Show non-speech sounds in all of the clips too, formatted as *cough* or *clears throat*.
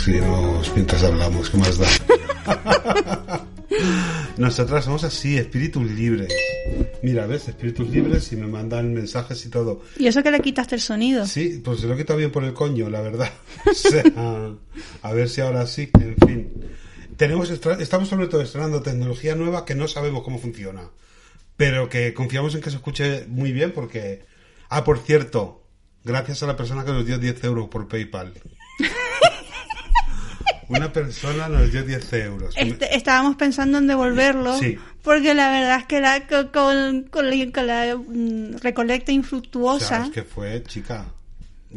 Escribimos mientras hablamos, ¿qué más da? *laughs* Nosotras somos así, espíritus libres. Mira, ves, espíritus libres y me mandan mensajes y todo. Y eso que le quitaste el sonido. Sí, pues se lo he quitado bien por el coño, la verdad. *laughs* O sea, a ver si ahora sí, en fin. Tenemos, estamos sobre todo estrenando tecnología nueva que no sabemos cómo funciona. Pero que confiamos en que se escuche muy bien porque... Ah, por cierto, gracias a la persona que nos dio 10 euros por PayPal. *laughs* Una persona nos dio 10 euros. Este, estábamos pensando en devolverlo. Sí. Porque la verdad es que la, con, con- la, con la, mm, recolecta infructuosa, que fue, chica.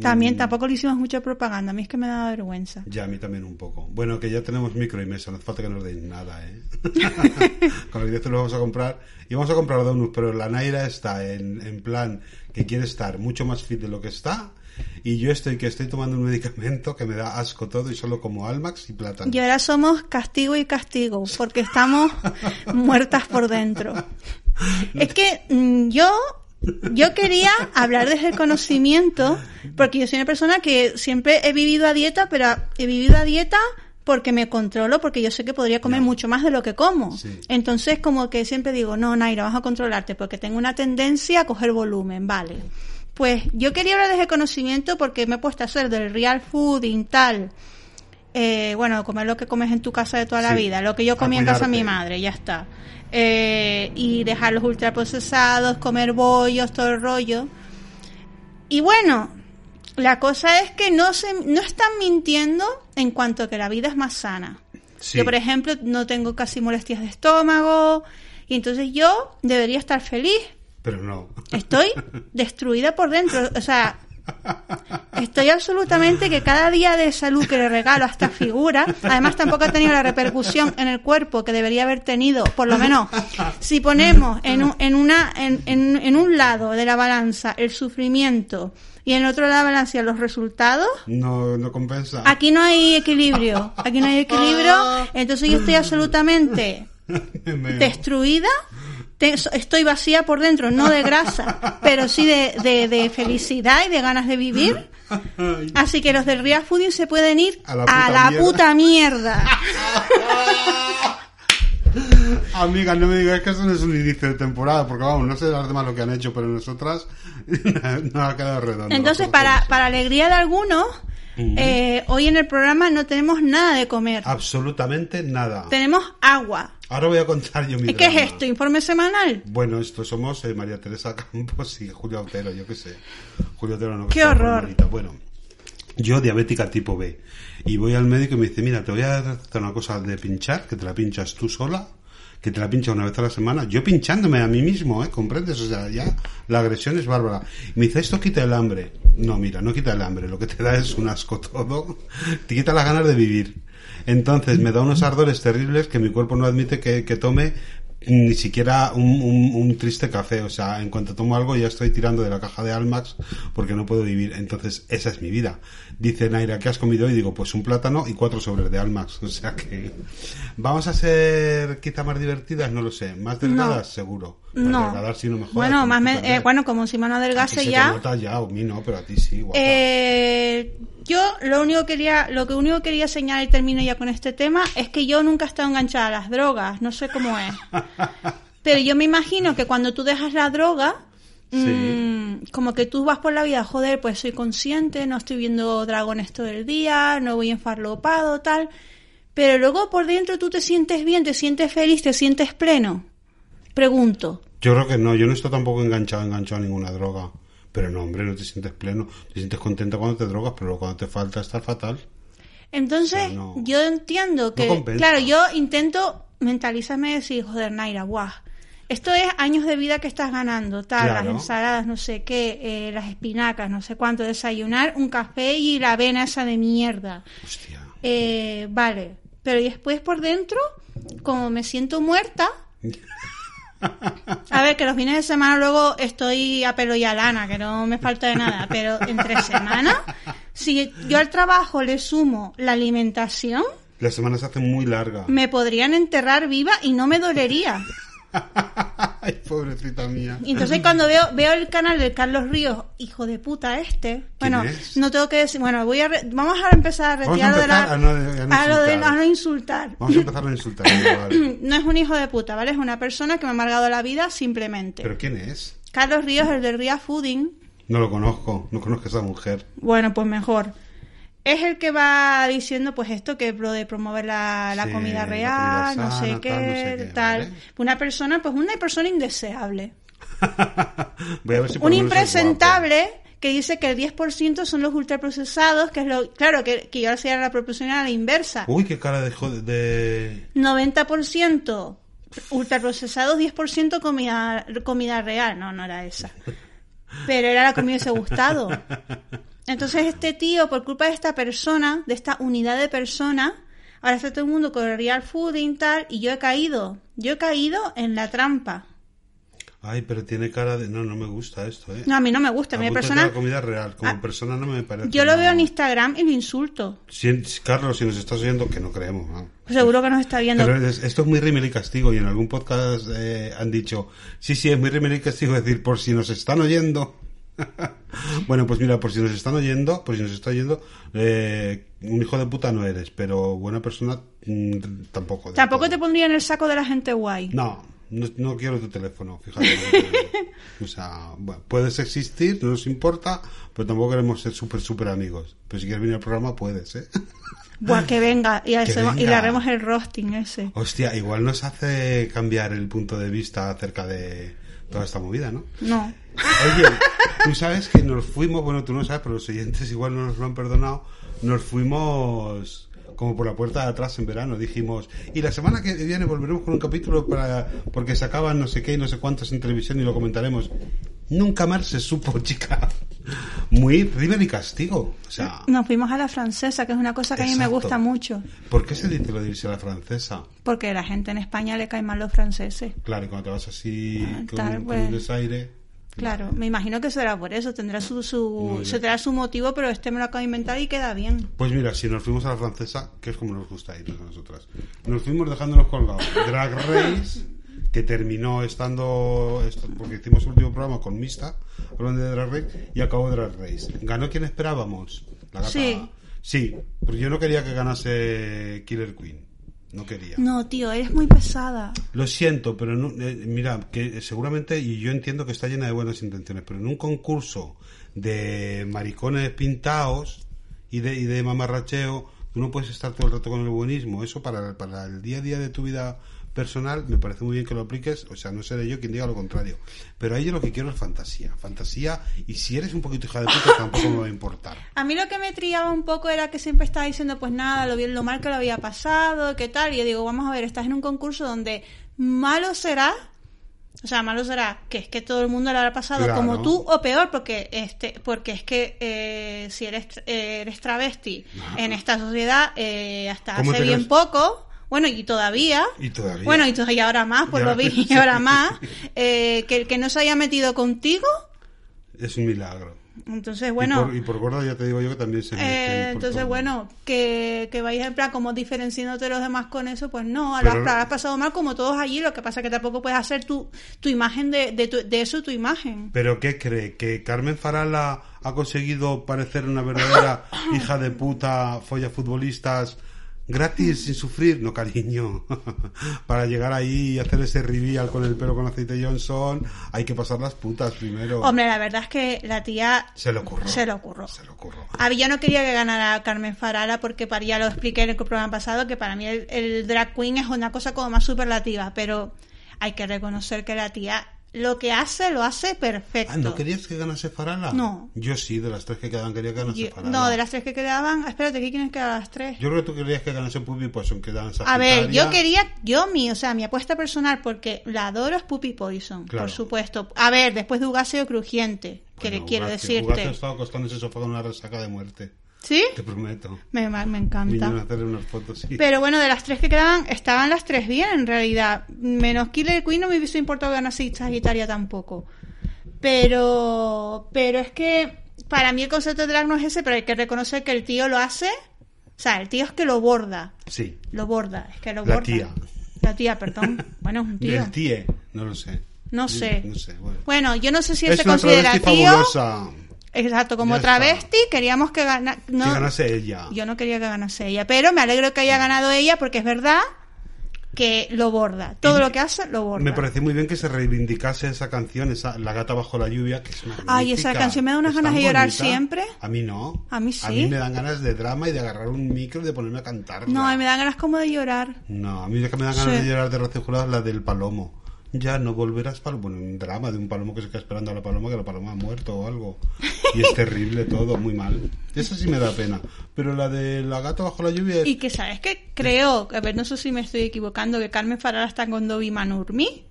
también Mm, tampoco le hicimos mucha propaganda. A mí es que me da vergüenza. Ya, a mí también un poco. Bueno, que ya tenemos micro y mesa, no hace falta que nos deis nada, ¿eh? *laughs* Con los 10 los vamos a comprar. Y vamos a comprar donuts, pero la Naira está en, en plan que quiere estar mucho más fit de lo que está. Y yo estoy que estoy tomando un medicamento que me da asco todo y solo como Almax y plátano. Y ahora somos castigo y castigo, porque estamos muertas por dentro. Es que mm, yo, yo quería hablar desde el conocimiento, porque yo soy una persona que siempre he vivido a dieta, pero he vivido a dieta porque me controlo, porque yo sé que podría comer mucho más de lo que como. Sí. Entonces, como que siempre digo, no, Naira, vas a controlarte, porque tengo una tendencia a coger volumen, vale. Pues yo quería hablar desde conocimiento porque me he puesto a hacer del real fooding tal. Eh, bueno, comer lo que comes en tu casa de toda la Sí. vida, lo que yo comí en casa de mi madre, ya está. Eh, y dejar los ultraprocesados, comer bollos, todo el rollo. Y bueno, la cosa es que no, se, no están mintiendo en cuanto a que la vida es más sana. Sí. Yo, por ejemplo, no tengo casi molestias de estómago y entonces yo debería estar feliz. Pero no. Estoy destruida por dentro. O sea, estoy absolutamente que cada día de salud que le regalo a esta figura, además tampoco ha tenido la repercusión en el cuerpo que debería haber tenido, por lo menos, si ponemos en un, en una, en, en, en un lado de la balanza el sufrimiento y en otro lado de la balanza los resultados, No, no compensa. aquí no hay equilibrio. Aquí no hay equilibrio. *laughs* Entonces yo estoy absolutamente *laughs* Me- destruida. Te- estoy vacía por dentro, no de grasa, pero sí de, de- de felicidad y de ganas de vivir. Así que los del Real Fooding se pueden ir A la a puta la mierda. puta mierda. *laughs* *laughs* Amiga, no me digas que eso no es un inicio de temporada, porque vamos, no sé las demás lo que han hecho, pero nosotras *laughs* no ha quedado redondo. Entonces, para, para alegría de algunos, eh, hoy en el programa no tenemos nada de comer. Absolutamente nada. Tenemos agua. Ahora voy a contar yo mi ¿Y qué es esto? ¿Informe semanal? Bueno, esto somos eh, María Teresa Campos y Julio Otero, yo qué sé. Julio Otero no. ¡Qué horror! Bueno, yo diabética tipo B. Y voy al médico y me dice, mira, te voy a hacer una cosa de pinchar, que te la pinchas tú sola, que te la pincha una vez a la semana. Yo pinchándome a mí mismo, ¿eh? ¿Comprendes? O sea, ya la agresión es bárbara. Y me dice, esto quita el hambre. No, mira, no quita el hambre. Lo que te da es un asco todo. *laughs* Te quita las ganas de vivir. Entonces me da unos ardores terribles que mi cuerpo no admite que, que tome ni siquiera un, un- un triste café. O sea, en cuanto tomo algo ya estoy tirando de la caja de Almax porque no puedo vivir. Entonces, esa es mi vida. Dice Naira, ¿qué has comido? Y digo, pues un plátano y cuatro sobres de Almax. *laughs* O sea que vamos a ser quizá más divertidas, no lo sé. Más delgadas, seguro. No. sí, no me jodas, Bueno, más me- eh, bueno, como si mano adelgase se te ya. nota ya, a mí no, pero a ti sí, guapa. Eh, yo lo único que quería, lo que único que quería señalar y termino ya con este tema es que yo nunca he estado enganchada a las drogas, no sé cómo es. *laughs* Pero yo me imagino que cuando tú dejas la droga, Sí. mm, como que tú vas por la vida, joder, pues soy consciente, no estoy viendo dragones todo el día, no voy enfarlopado, tal. Pero luego por dentro tú te sientes bien, te sientes feliz, te sientes pleno. Pregunto. Yo creo que no, yo no estoy tampoco enganchado, enganchado a ninguna droga. Pero no, hombre, no te sientes pleno. Te sientes contenta cuando te drogas, pero cuando te falta estás fatal. Entonces, O sea, no- yo entiendo que, compensa. claro, yo intento mentalizarme y decir, joder, Naira, guau. Esto es años de vida que estás ganando, tal, Claro. las ensaladas, no sé qué, eh, las espinacas, no sé cuánto, desayunar, un café y la avena esa de mierda. Hostia. Eh, vale, pero después por dentro, como me siento muerta, *laughs* a ver, que los fines de semana luego estoy a pelo y a lana, que no me falta de nada, pero entre semana, si yo al trabajo le sumo la alimentación, La semana se hace muy larga. me podrían enterrar viva y no me dolería. Ay, pobrecita mía. Y entonces cuando veo veo el canal de Carlos Ríos, hijo de puta este, bueno, es? no tengo que decir, bueno, voy a re- vamos a empezar a retirar de la a no- a no a lo de insultar. a no insultar. Vamos a empezar a insultar. *coughs* vale. No es un hijo de puta, ¿vale? Es una persona que me ha amargado la vida simplemente. ¿Pero quién es? Carlos Ríos, el de Ría Fooding, No lo conozco. No conozco a esa mujer. bueno, pues mejor. Es el que va diciendo, pues esto, que de promover la, la Sí, comida la real, comida no, sé qué, tal, no sé qué, tal. ¿vale? Una persona, pues una persona indeseable. *laughs* Voy a ver si por Un impresentable que dice que el 10% son los ultraprocesados, que es lo, claro, que, que yo hacía la proporcional a la inversa. Uy, qué cara de... de... 90% ultraprocesados, 10% comida, comida real. No, no era esa. *laughs* Pero era la que me hubiese gustado. *laughs* Entonces este tío, por culpa de esta persona, de esta unidad de persona, ahora está todo el mundo con el real fooding tal, y yo he caído. Yo he caído en la trampa. Ay, pero tiene cara de... No, no me gusta esto, ¿eh? No, a mí no me gusta. A mí persona, la comida real. Como Ah, persona no me parece... yo lo veo en Instagram y lo insulto. Si- Carlos, si nos estás oyendo, que no creemos. ¿no? Seguro que nos está viendo. Pero es- esto es muy rímel y castigo y en algún podcast eh, han dicho, sí, sí, es muy rímel y castigo, es decir, por si nos están oyendo. *laughs* bueno, pues mira, por si nos están oyendo, por si nos está oyendo, eh, un hijo de puta no eres, pero buena persona mm, tampoco. Tampoco todo. te pondría en el saco de la gente guay. No, no, no quiero tu teléfono, fíjate. *laughs* o sea, bueno, puedes existir, no nos importa, pero tampoco queremos ser súper, súper amigos. Pero si quieres venir al programa, puedes, ¿eh? *laughs* Buah, que venga y, hacemos- y venga. le haremos el roasting ese. Hostia, igual nos hace cambiar el punto de vista acerca de toda esta movida, ¿no? No. Oye, tú sabes que nos fuimos, bueno, tú no sabes, pero los oyentes igual no nos lo han perdonado, nos fuimos como por la puerta de atrás en verano, dijimos, y la semana que viene volveremos con un capítulo para porque se acaban no sé qué y no sé cuántos en televisión y lo comentaremos. Nunca más se supo, *laughs* chica. Muy river y castigo. O sea, Nos fuimos a la francesa, que es una cosa que a mí me Exacto. gusta mucho. ¿por qué se dice lo de irse a la francesa? Porque a la gente en España le caen mal los franceses. Claro, y cuando te vas así Ah, con, tal, con pues. un desaire. Claro, me imagino que será por eso, tendrá su, su se tendrá su motivo, pero este me lo acabo de inventar y queda bien. Pues mira, si nos fuimos a la francesa, que es como nos gusta ir a nosotras, nos fuimos dejándonos colgados. Drag Race, que terminó estando, porque hicimos el último programa con Mista, hablando de Drag Race, y acabó Drag Race. ¿Ganó quien esperábamos? La gata. Sí. Sí, porque yo no quería que ganase Killer Queen. No quería. No, tío, eres muy pesada. Lo siento, pero no- eh, mira, que seguramente, y yo entiendo que está llena de buenas intenciones, pero en un concurso de maricones pintados y de, y de mamarracheo, tú no puedes estar todo el rato con el buenismo. Eso para, para el día a día de tu vida personal me parece muy bien que lo apliques, o sea, no seré yo quien diga lo contrario. Pero ahí yo lo que quiero es fantasía, fantasía, y si eres un poquito hija de puta tampoco me va a importar. A mí lo que me triaba un poco era que siempre estaba diciendo, pues nada, lo bien, lo mal que lo había pasado, qué tal. Y yo digo, vamos a ver, estás en un concurso donde malo será, o sea, malo será que es que todo el mundo lo habrá pasado Claro. como tú o peor, porque este, porque es que eh, si eres, eres travesti en esta sociedad eh, hasta ¿Cómo hace bien poco. Bueno, y todavía. Y todavía. Bueno, y, ahora más, por lo ahora- vi, y ahora *laughs* más. eh, que el que no se haya metido contigo. Es un milagro. Entonces, bueno. y, por, y por gorda ya te digo yo que también se Eh, entonces, todo. bueno, que, que vayas en plan como diferenciándote de los demás con eso, pues no, Pero- lo has, has pasado mal como todos allí, lo que pasa es que tampoco puedes hacer tu, tu imagen de, de, tu- de eso, tu imagen. ¿Pero qué cree? ¿Que Carmen Farala ha conseguido parecer una verdadera *coughs* hija de puta, folla futbolistas, gratis, sin sufrir? No, cariño. *laughs* Para llegar ahí y hacer ese reveal con el pelo con aceite Johnson, hay que pasar las putas primero. Hombre, la verdad es que la tía se le ocurrió. se le ocurrió. Se le ocurrió. A mí yo no quería que ganara Carmen Farala porque para, ya lo expliqué en el programa pasado que para mí el, el drag queen es una cosa como más superlativa, pero hay que reconocer que la tía lo que hace, lo hace perfecto. Ah, ¿no querías que ganase Farala? No. Yo sí, de las tres que quedaban quería que ganase Yo- Farala. no, de las tres que quedaban, espérate, ¿qué quiénes quedaban las tres? Yo creo que tú querías que ganase Puppy Poison, que dan A ver, yo quería, yo mi, o sea, mi apuesta personal, porque la adoro es Puppy Poison, Claro. por supuesto. A ver, después de Ugaseo Crujiente, que le quiero decirte. ha estado acostando ese sofá con una resaca de muerte. ¿Sí? Te prometo. Me, me encanta. A hacerle unas fotos, sí. Pero bueno, de las tres que quedaban, estaban las tres bien en realidad. Menos Killer Queen no me hubiese importado ganar Sagitaria tampoco. Pero, pero es que para mí el concepto de drag no es ese, pero hay que reconocer que el tío lo hace. O sea, el tío es que lo borda. Sí. Lo borda, es que lo La borda. tía. La tía, perdón. Bueno, es un tío. Del TIE, no lo sé. No sé. No sé, bueno. Bueno, yo no sé si él es se considera tío. fabulosa. Exacto, como Ya está. travesti, queríamos que ganara. No, Que ganase ella. Yo no quería que ganase ella, pero me alegro que haya ganado ella porque es verdad que lo borda. Todo Y lo que hace lo borda. Me pareció muy bien que se reivindicase esa canción, esa La gata bajo la lluvia, que es magnífica. Ay, esa canción me da unas Es ganas de llorar bonita. siempre. A mí no. A mí sí. A mí me dan ganas de drama y de agarrar un micro y de ponerme a cantar. No, me dan ganas como de llorar. No, a mí lo que me dan ganas Sí. de llorar de es la del palomo. Ya no volverás palomo. Bueno, un drama de un palomo que se queda esperando a la paloma, que la paloma ha muerto o algo. Y es terrible todo, muy mal. Esa sí me da pena. Pero la de la gata bajo la lluvia es... Y que, ¿sabes qué? Creo, a ver, no sé si me estoy equivocando, que Carmen Farala está con Dobby Manurmi.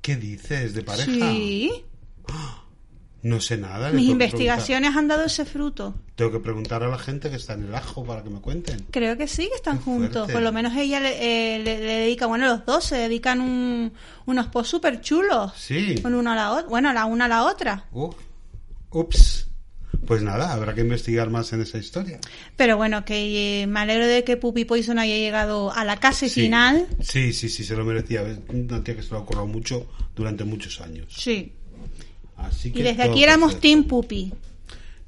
¿Qué dices? ¿De pareja? Sí. No sé nada. Mis investigaciones han dado ese fruto. Tengo que preguntar a la gente que está en el ajo para que me cuenten. Creo que sí, que están Qué juntos. fuerte. Por lo menos ella le, eh, le- le dedica, bueno, los dos se dedican un- unos posts súper chulos. Sí. Con uno a la otra. Bueno, la una a la otra. Uf. Ups. Pues nada, habrá que investigar más en esa historia. Pero bueno, que eh, me alegro de que Puppy Poison haya llegado a la casi Sí. final. Sí, sí, sí, se lo merecía. Una tía que se lo ha mucho durante muchos años. Sí. Así que Y desde aquí éramos perfecto. Team Puppy.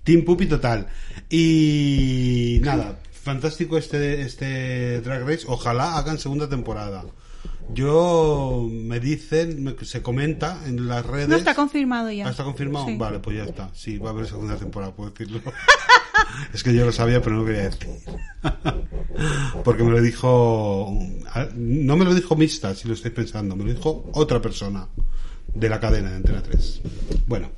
Team Puppy total. Y nada, fantástico este, este Drag Race. Ojalá hagan segunda temporada. Yo me dicen, me- se comenta en las redes. No está confirmado ya. ¿Ah, ¿Está confirmado? Sí. Vale, pues ya está. Sí, va a haber segunda temporada, puedo decirlo. *laughs* es que yo lo sabía, pero no quería decir. *laughs* Porque me lo dijo. No me lo dijo Mista, si lo estáis pensando. Me lo dijo otra persona de la cadena de Antena 3. Bueno.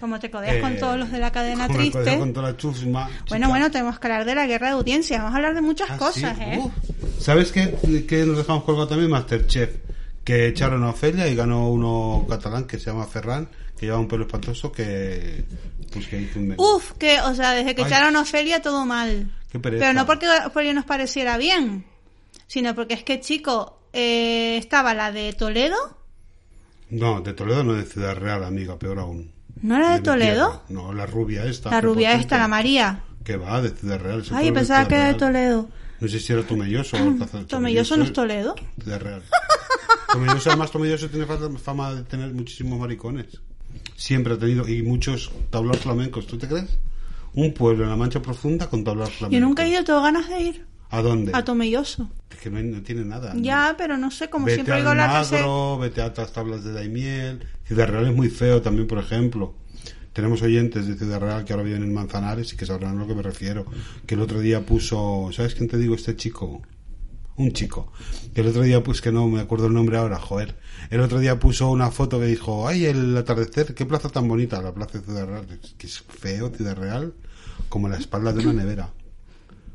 Como te codeas con eh, todos los de la cadena como triste. codeo con toda la chusma, Bueno, bueno, tenemos que hablar de la guerra de audiencia. Vamos a hablar de muchas Ah, cosas, sí, ¿eh? uf. ¿Sabes qué, qué nos dejamos colgado también? Masterchef. Que echaron a Ofelia y ganó uno catalán que se llama Ferran, que lleva un pelo espantoso que. Pues que hizo un. Uf, que, o sea, desde que Ay. echaron a Ofelia todo mal. Qué. Pero no porque Ofelia nos pareciera bien, sino porque es que, chico, eh, estaba la de Toledo. No, de Toledo no de Ciudad Real, amiga, peor aún. ¿No era de Toledo? No, la rubia esta. La rubia esta, la María. Que va, de Ciudad Real. Ay, pensaba que era de. Toledo. No sé si era Tomelloso o Alcázar. Tomelloso no es Toledo. Ciudad Real. Tomelloso, además, Tomelloso tiene fa- fama de tener muchísimos maricones. Siempre ha tenido, y muchos tablaos flamencos, ¿tú te crees? Un pueblo en la Mancha Profunda con tablaos flamencos. Yo nunca he ido, tengo ganas de ir ¿A dónde? a Tomelloso. Es que no, tiene nada. Ya, pero no sé, como vete siempre digo la que se... Vete a otras tablas de Daimiel. Ciudad Real es muy feo también, por ejemplo. Tenemos oyentes de Ciudad Real que ahora viven en Manzanares y que sabrán a lo que me refiero. Que el otro día puso, ¿sabes quién te digo? Este chico. Un chico. Que el otro día, pues que no me acuerdo el nombre ahora, joder. El otro día puso una foto que dijo, ay, el atardecer, qué plaza tan bonita, la plaza de Ciudad Real. Que es feo, Ciudad Real, como la espalda de una nevera.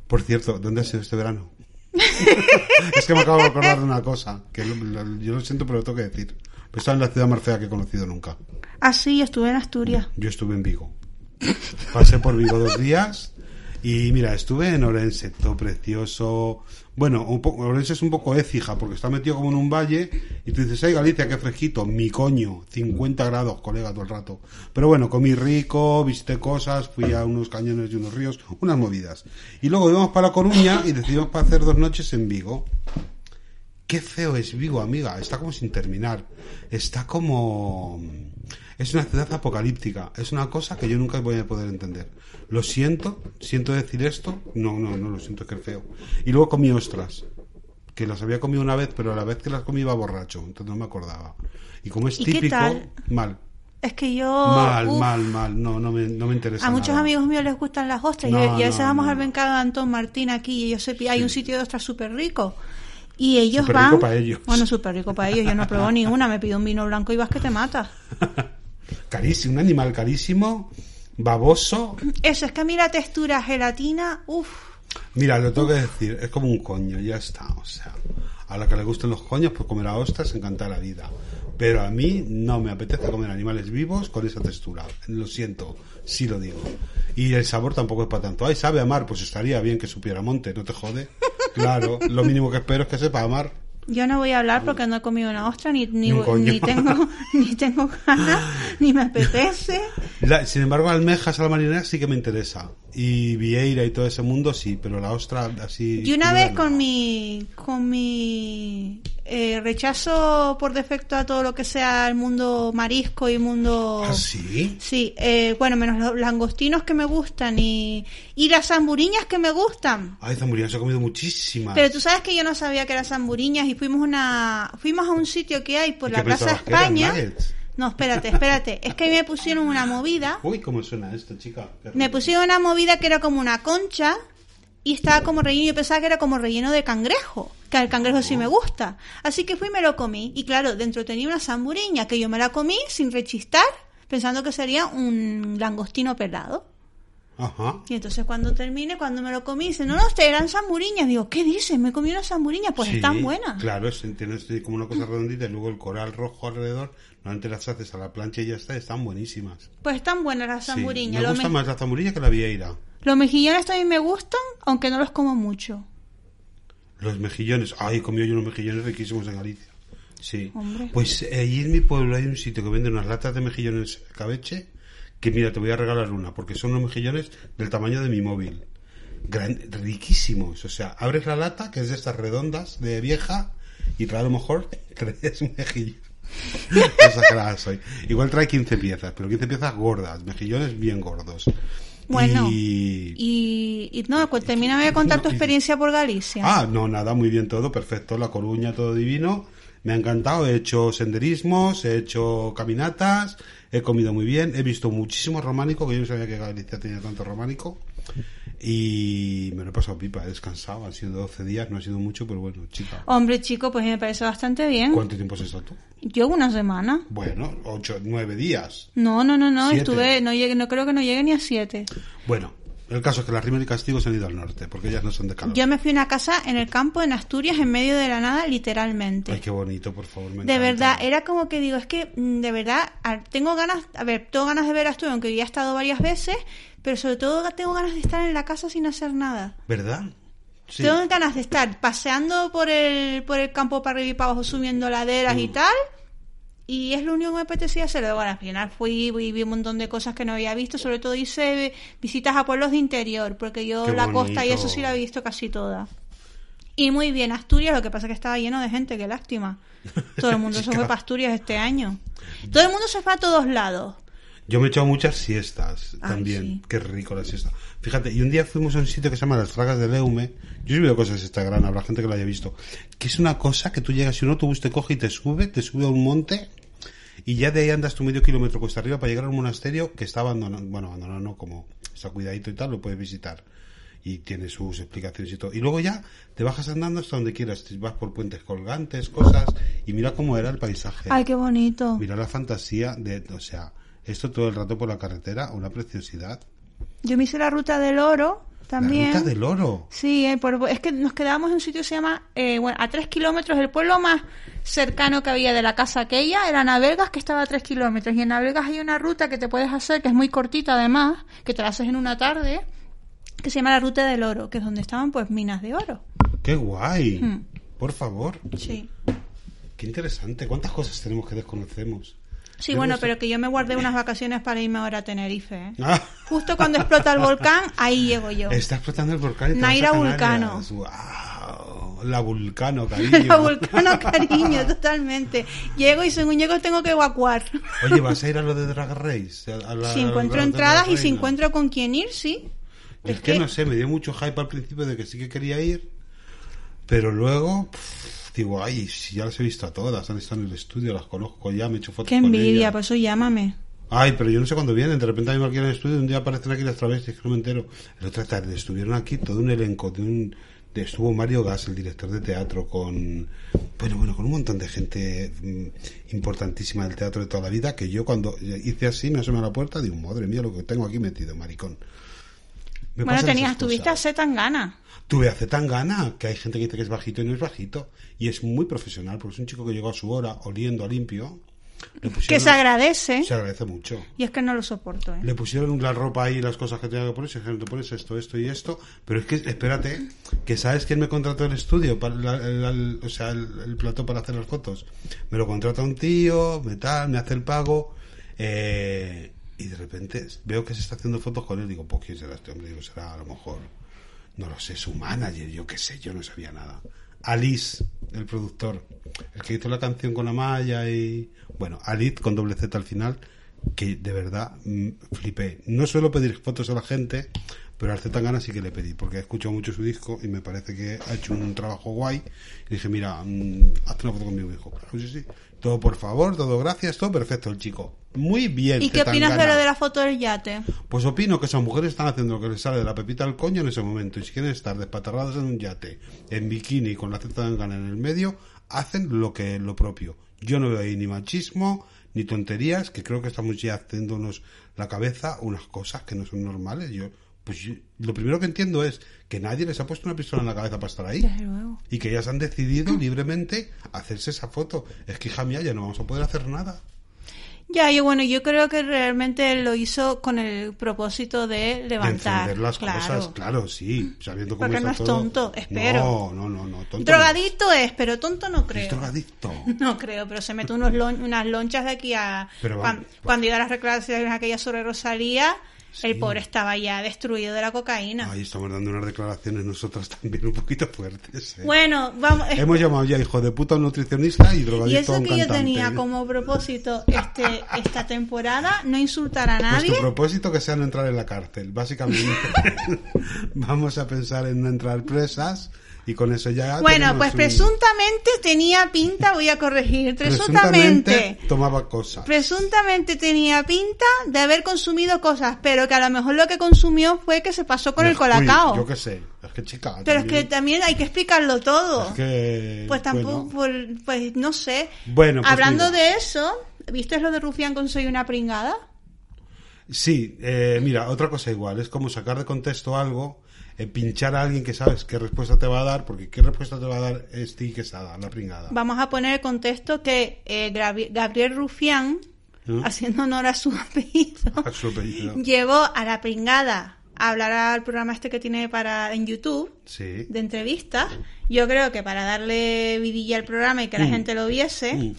Por cierto, ¿dónde has sido este verano? *laughs* es que me acabo de acordar de una cosa, que lo- lo- yo lo siento, pero lo tengo que decir. Pues estaba en la ciudad más fea que he conocido nunca. Ah, sí, estuve en Asturias. Yo estuve en Vigo. Pasé por Vigo dos días y mira, estuve en Orense, todo precioso. Bueno, un poco, Orense es un poco écija porque está metido como en un valle y tú dices, ay Galicia, qué fresquito, mi coño, 50 grados, colega, todo el rato. Pero bueno, comí rico, visité cosas, fui a unos cañones y unos ríos, unas movidas. Y luego íbamos para La Coruña y decidimos para hacer dos noches en Vigo. Qué feo es Vigo, amiga. Está como sin terminar. Está como... Es una ciudad apocalíptica. Es una cosa que yo nunca voy a poder entender. Lo siento, siento decir esto. No, no, no lo siento, es que es feo. Y luego comí ostras. Que las había comido una vez, pero a la vez que las comí iba borracho. Entonces no me acordaba. Y como es ¿Y qué típico, tal? mal. Es que yo... mal, uf, mal, mal. No, no me, no me interesa. A muchos nada. amigos míos les gustan las ostras. No, y, a veces no, vamos no. al mercado de Antón Martín aquí y yo sé, hay Sí. un sitio de ostras súper rico. Y ellos Súper van. rico pa' ellos. Bueno, súper rico para ellos. Yo no pruebo ni una. Me pido un vino blanco y vas que te matas. *laughs* Carísimo, un animal carísimo, baboso. Eso, es que a mí la textura gelatina. Uff. Mira, lo tengo que decir, es como un coño, ya está. O sea, a la que le gusten los coños, pues comer a ostras, encanta la vida. Pero a mí no me apetece comer animales vivos con esa textura. Lo siento, sí lo digo. Y el sabor tampoco es para tanto. Ay, sabe amar, pues estaría bien que supiera monte, no te jode. Claro, lo mínimo que espero es que sepa amar. Yo no voy a hablar porque no he comido una ostra, ni, ni, Ni tengo, *laughs* ni tengo ganas, ni me apetece. La- sin embargo, almejas a la marinera sí que me interesa. Y vieira y todo ese mundo sí, pero la ostra así... Y una vez no. con mi, con mi eh, rechazo por defecto a todo lo que sea el mundo marisco y mundo... ¿Ah, sí? Sí, eh, bueno, menos los langostinos que me gustan y, y las zamburiñas que me gustan. Ay, zamburinas he comido muchísimas. Pero tú sabes que yo no sabía que eran zamburiñas y fuimos una fuimos a un sitio que hay por ¿Y la Plaza pensabas que eran, España. No, espérate, espérate. Es que me pusieron una movida. Uy, ¿cómo suena esto, chica? Me pusieron una movida que era como una concha y estaba como relleno. Yo pensaba que era como relleno de cangrejo, que el cangrejo sí me gusta. Así que fui y me lo comí. Y claro, dentro tenía una zamburiña que yo me la comí sin rechistar, pensando que sería un langostino pelado. Ajá. Y entonces cuando termine, cuando me lo comí, dice, no, no, ustedes eran zamburiñas. Digo, ¿qué dices? Me comí una zamburiña. Pues Sí, están buenas. Claro, es, tienes como una cosa redondita y luego el coral rojo alrededor. Normalmente las haces a la plancha y ya está, están buenísimas. Pues están buenas las Sí, zamburiñas. me Los, gusta me- más la zamburilla que la vieira. los mejillones también me gustan, aunque no los como mucho. Los mejillones. Ay, comido yo unos mejillones riquísimos en Galicia. Sí. Hombre. Pues eh, allí en mi pueblo hay un sitio que vende unas latas de mejillones cabeche. Que mira, te voy a regalar una, porque son unos mejillones del tamaño de mi móvil. Gran- riquísimos. O sea, abres la lata, que es de estas redondas, de vieja, y trae a lo mejor *laughs* tres mejillones. Exagerada soy. Igual trae 15 piezas, pero 15 piezas gordas, mejillones bien gordos. Bueno, Y... Y, y no, pues termíname de contar tu experiencia por Galicia. Ah, no, nada, muy bien todo, perfecto. La Coruña, todo divino. Me ha encantado. He hecho senderismos, he hecho caminatas, he comido muy bien, he visto muchísimo románico, que yo no sabía que Galicia tenía tanto románico. Y me lo he pasado pipa, he descansado. Han sido 12 días, no ha sido mucho, pero bueno, chica. Hombre, chico, pues me parece bastante bien. ¿Cuánto tiempo has estado tú? Yo una semana. Bueno, 8, 9 días. No, no, no, no, Siete. estuve, no llegué, no creo que no llegue ni a siete. Bueno, el caso es que las rimas y castigos se han ido al norte, porque ellas no son de calor. Yo me fui a una casa en el campo en Asturias, en medio de la nada, literalmente. Ay, qué bonito, por favor. me De encanta. verdad, era como que digo, es que mm, de verdad, tengo ganas, a ver, tengo ganas de ver Asturias, aunque ya he estado varias veces, pero sobre todo tengo ganas de estar en la casa sin hacer nada. ¿Verdad? Sí. Tengo ganas de estar paseando por el, por el campo para arriba y para abajo, subiendo laderas Mm. y tal. Y es lo único que me apetecía hacer. Luego, al final fui y vi un montón de cosas que no había visto. Sobre todo hice visitas a pueblos de interior, porque yo Qué la costa y eso sí la he visto casi toda. Y muy bien, Asturias, lo que pasa es que estaba lleno de gente, qué lástima. Todo el mundo *laughs* se fue para Asturias este año. Todo el mundo se fue a todos lados. Yo me he echado muchas siestas Ay, también. sí. Qué rico la siesta. Fíjate, y un día fuimos a un sitio que se llama Las Fragas de Leume. Yo he subido cosas en Instagram, habrá gente que lo haya visto. Que es una cosa que tú llegas y un autobús te coge y te sube, te sube a un monte y ya de ahí andas tu medio kilómetro cuesta arriba para llegar a un monasterio que está abandonado. Bueno, abandonado no, como está cuidadito y tal, lo puedes visitar. Y tiene sus explicaciones y todo. Y luego ya te bajas andando hasta donde quieras. Te vas por puentes colgantes, cosas. Y mira cómo era el paisaje. Ay, qué bonito. Mira la fantasía de, o sea, esto todo el rato por la carretera, una preciosidad. Yo me hice la ruta del oro también. La ruta del oro. Sí, eh, por- es que nos quedábamos en un sitio que se llama, eh, bueno, a tres kilómetros, el pueblo más cercano que había de la casa aquella era Navegas, que estaba a tres kilómetros. Y en Navegas hay una ruta que te puedes hacer, que es muy cortita además, que te la haces en una tarde, que se llama la ruta del oro, que es donde estaban pues minas de oro. ¡Qué guay! Hmm. Por favor, Sí. qué interesante. ¿Cuántas cosas tenemos que desconocemos? Sí, bueno, pero que yo me guardé unas vacaciones para irme ahora a Tenerife. ¿eh? Ah, Justo cuando explota el volcán, ahí llego yo. está explotando el volcán. y Naira Canarias. ¡Guau! La vulcano, *laughs* cariño. La vulcano, cariño, totalmente. Llego y según llego tengo que evacuar. Oye, ¿vas a ir a lo de Drag Race? A la- Si encuentro entradas y si encuentro con quién ir, sí. Es, Es que, que- no sé, me dio mucho hype al principio de que sí que quería ir, pero luego pff, digo, ay, si ya las he visto a todas, han estado en el estudio, las conozco ya, me he hecho fotos Qué envidia, por eso llámame. Ay, pero yo no sé cuándo vienen, de repente hay aquí en el estudio un día aparecen aquí las travestis, que no me entero. El otro tarde estuvieron aquí todo un elenco de un estuvo Mario Gas, el director de teatro, con bueno, bueno, con un montón de gente mm, importantísima del teatro de toda la vida, que yo cuando hice así me asomé a la puerta digo, madre mía, lo que tengo aquí metido, maricón. Me Bueno, tenías, tuviste a. Zetangana. Tuve a Zetangana, que hay gente que dice que es bajito y no es bajito, y es muy profesional, porque es un chico que llegó a su hora oliendo a limpio. Le Que se agradece. se agradece mucho. Y es que no lo soporto, ¿eh? Le pusieron la ropa ahí, las cosas que tenía que ponerse, dijeron, te pones esto, esto y esto, pero es que, espérate, que sabes quién me contrató el estudio, para la- o sea, el, el plató para hacer las fotos. Me lo contrata un tío, me tal, me hace el pago, eh, y de repente veo que se está haciendo fotos con él, digo, pues quién será este hombre, digo, será a lo mejor, no lo sé, su manager, yo qué sé, yo no sabía nada. Alice, el productor, el que hizo la canción con Amaya y, bueno, Alice con doble Z al final, que de verdad mm, flipé. No suelo pedir fotos a la gente, pero al Zetangana sí que le pedí, porque he escuchado mucho su disco y me parece que ha hecho un trabajo guay. Y dije, mira, mm, hazte una foto conmigo, hijo. Claro, sí, sí. Todo por favor, todo gracias, todo perfecto el chico. Muy bien. ¿Y qué opinas de lo de la foto del yate? Pues opino que esas mujeres están haciendo lo que les sale de la pepita al coño en ese momento. Y si quieren estar despatarradas en un yate, en bikini, con la teta de gana en el medio, hacen lo que lo propio. Yo no veo ahí ni machismo, ni tonterías, que creo que estamos ya haciéndonos la cabeza unas cosas que no son normales. Yo, pues yo- lo primero que entiendo es que nadie les ha puesto una pistola en la cabeza para estar ahí. Luego. Y que ellas han decidido *clears throat* libremente hacerse esa foto. Es que, hija mía, ya no vamos a poder hacer nada. Ya, yo bueno, yo creo que realmente lo hizo con el propósito de de levantar. encender las claro. cosas, claro, sí, sabiendo cómo Porque no es todo. tonto, espero. No, no, no, no, tonto. Drogadicto es, pero tonto no no. Es creo. drogadicto. *laughs* No creo, pero se mete unos lon- unas lonchas de aquí a... Pero cuando, iba a las declaraciones aquellas sobre Rosalía, Sí. el pobre estaba ya destruido de la cocaína. Ahí estamos dando unas declaraciones nosotras también un poquito fuertes. ¿eh? Bueno, vamos... Hemos llamado ya hijo de puta a un nutricionista y y drogadicto a eso un que yo cantante. tenía como propósito este esta temporada, no insultar a Pues nadie. tu propósito que sea no entrar en la cárcel, básicamente. *laughs* *laughs* Vamos a pensar en no entrar presas y con eso ya. Bueno, pues un- presuntamente tenía pinta, voy a corregir, *laughs* presuntamente presuntamente, tomaba cosas. presuntamente tenía pinta de haber consumido cosas, pero que a lo mejor lo que consumió fue que se pasó con el colacao. Yo qué sé, es que chica. Pero es que también- hay que explicarlo todo. es que, Pues tampoco, bueno. pues no sé. Bueno, pues Hablando mira. de eso, ¿viste lo de Rufián con Soy una pringada? Sí, eh, mira, otra cosa igual, es como sacar de contexto algo, pinchar a alguien que sabes qué respuesta te va a dar, porque qué respuesta te va a dar este Quesada, la pringada. Vamos a poner el contexto que eh, Gabriel Rufián, ¿Mm? haciendo honor a su *laughs* apellido, A su apellido. llevó a la pringada a hablar al programa este que tiene para en YouTube Sí. de entrevistas. Yo creo que para darle vidilla al programa y que la Mm. gente lo viese. Mm.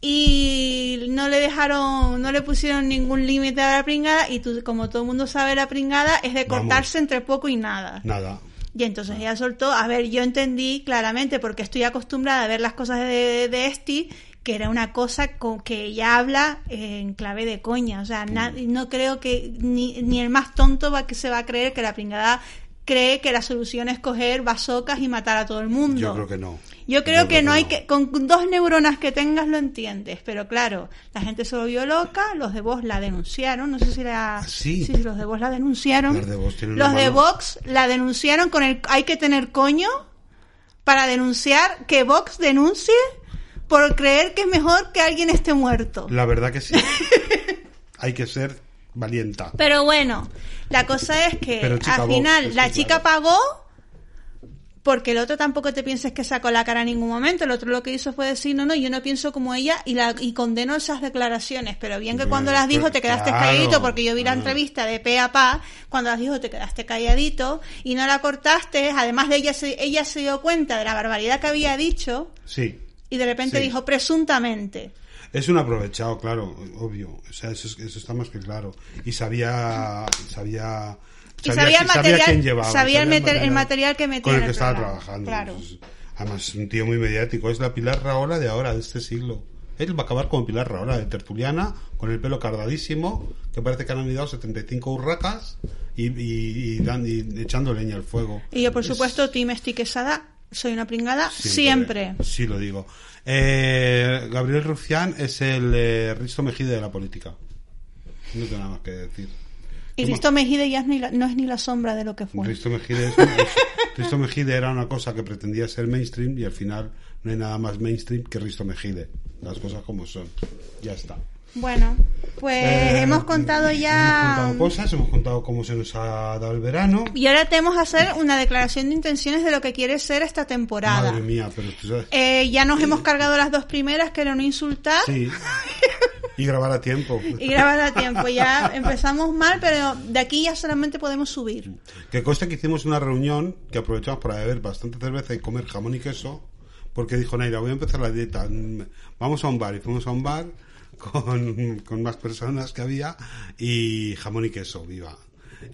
Y no le dejaron, no le pusieron ningún límite a la pringada. Y tú, como todo el mundo sabe, la pringada es de Vamos. cortarse entre poco y nada. Nada. Y entonces ella soltó, a ver, yo entendí claramente, porque estoy acostumbrada a ver las cosas de, de Esti, que era una cosa con que ella habla en clave de coña. O sea, na- Mm. no creo que ni, ni el más tonto va que se va a creer que la pringada cree que la solución es coger bazocas y matar a todo el mundo. Yo creo que no. Yo creo que no hay que, con dos neuronas que tengas lo entiendes, pero claro, la gente se volvió loca, los de Vox la denunciaron, no sé si la, ¿Ah, sí? sí, los de Vox la denunciaron, Los de Vox los de la denunciaron con el, hay que tener coño para denunciar que Vox denuncie por creer que es mejor que alguien esté muerto. La verdad que sí. *laughs* hay que ser valienta. Pero bueno, la cosa es que Pero al final la chica claro. pagó porque el otro tampoco te pienses que sacó la cara en ningún momento. El otro lo que hizo fue decir, no, no, yo no pienso como ella y, la, y condeno esas declaraciones. Pero bien que cuando las dijo te quedaste claro, calladito porque yo vi la ah. entrevista de pe a pa. Cuando las dijo te quedaste calladito y no la cortaste. Además de ella, se, ella se dio cuenta de la barbaridad que había dicho Sí. y de repente Sí. dijo presuntamente. Es un aprovechado, claro, obvio. O sea, eso, es- eso está más que claro. Y sabía. Sabía. Y sabía el sabía material- llevaba, sabía el material que metía Con el que el estaba programa, trabajando. claro. Es- además, es un tío muy mediático. Es la Pilar Raola de ahora, de este siglo. Él va a acabar como Pilar Raola, de tertuliana, con el pelo cardadísimo, que parece que han anidado 75 urracas y, y, y dan- y echando leña al fuego. Y yo, por Es- supuesto, Team Quesada, soy una pringada siempre. Sí, lo digo. Eh, Gabriel Rufián es el eh, Risto Mejide de la política. No tengo nada más que decir. Y Risto Mejide ya es ni la- no es ni la sombra de lo que fue. Risto Mejide, es- *laughs* es- Risto Mejide era una cosa que pretendía ser mainstream y al final no hay nada más mainstream que Risto Mejide. Las cosas como son. Ya está. Bueno, pues Eh, hemos contado ya... Hemos contado cosas, hemos contado cómo se nos ha dado el verano. Y ahora tenemos que hacer una declaración de intenciones de lo que quiere ser esta temporada. Madre mía, pero tú sabes. Eh, ya nos hemos cargado las dos primeras, que era no insultar Sí. *laughs* Y grabar a tiempo. y grabar a tiempo. Ya empezamos mal, pero de aquí ya solamente podemos subir. Que conste que hicimos una reunión que aprovechamos para beber bastante cerveza y comer jamón y queso. Porque dijo Naira, voy a empezar la dieta. Vamos a un bar. Y fuimos a un bar con, con más personas que había y jamón y queso, viva.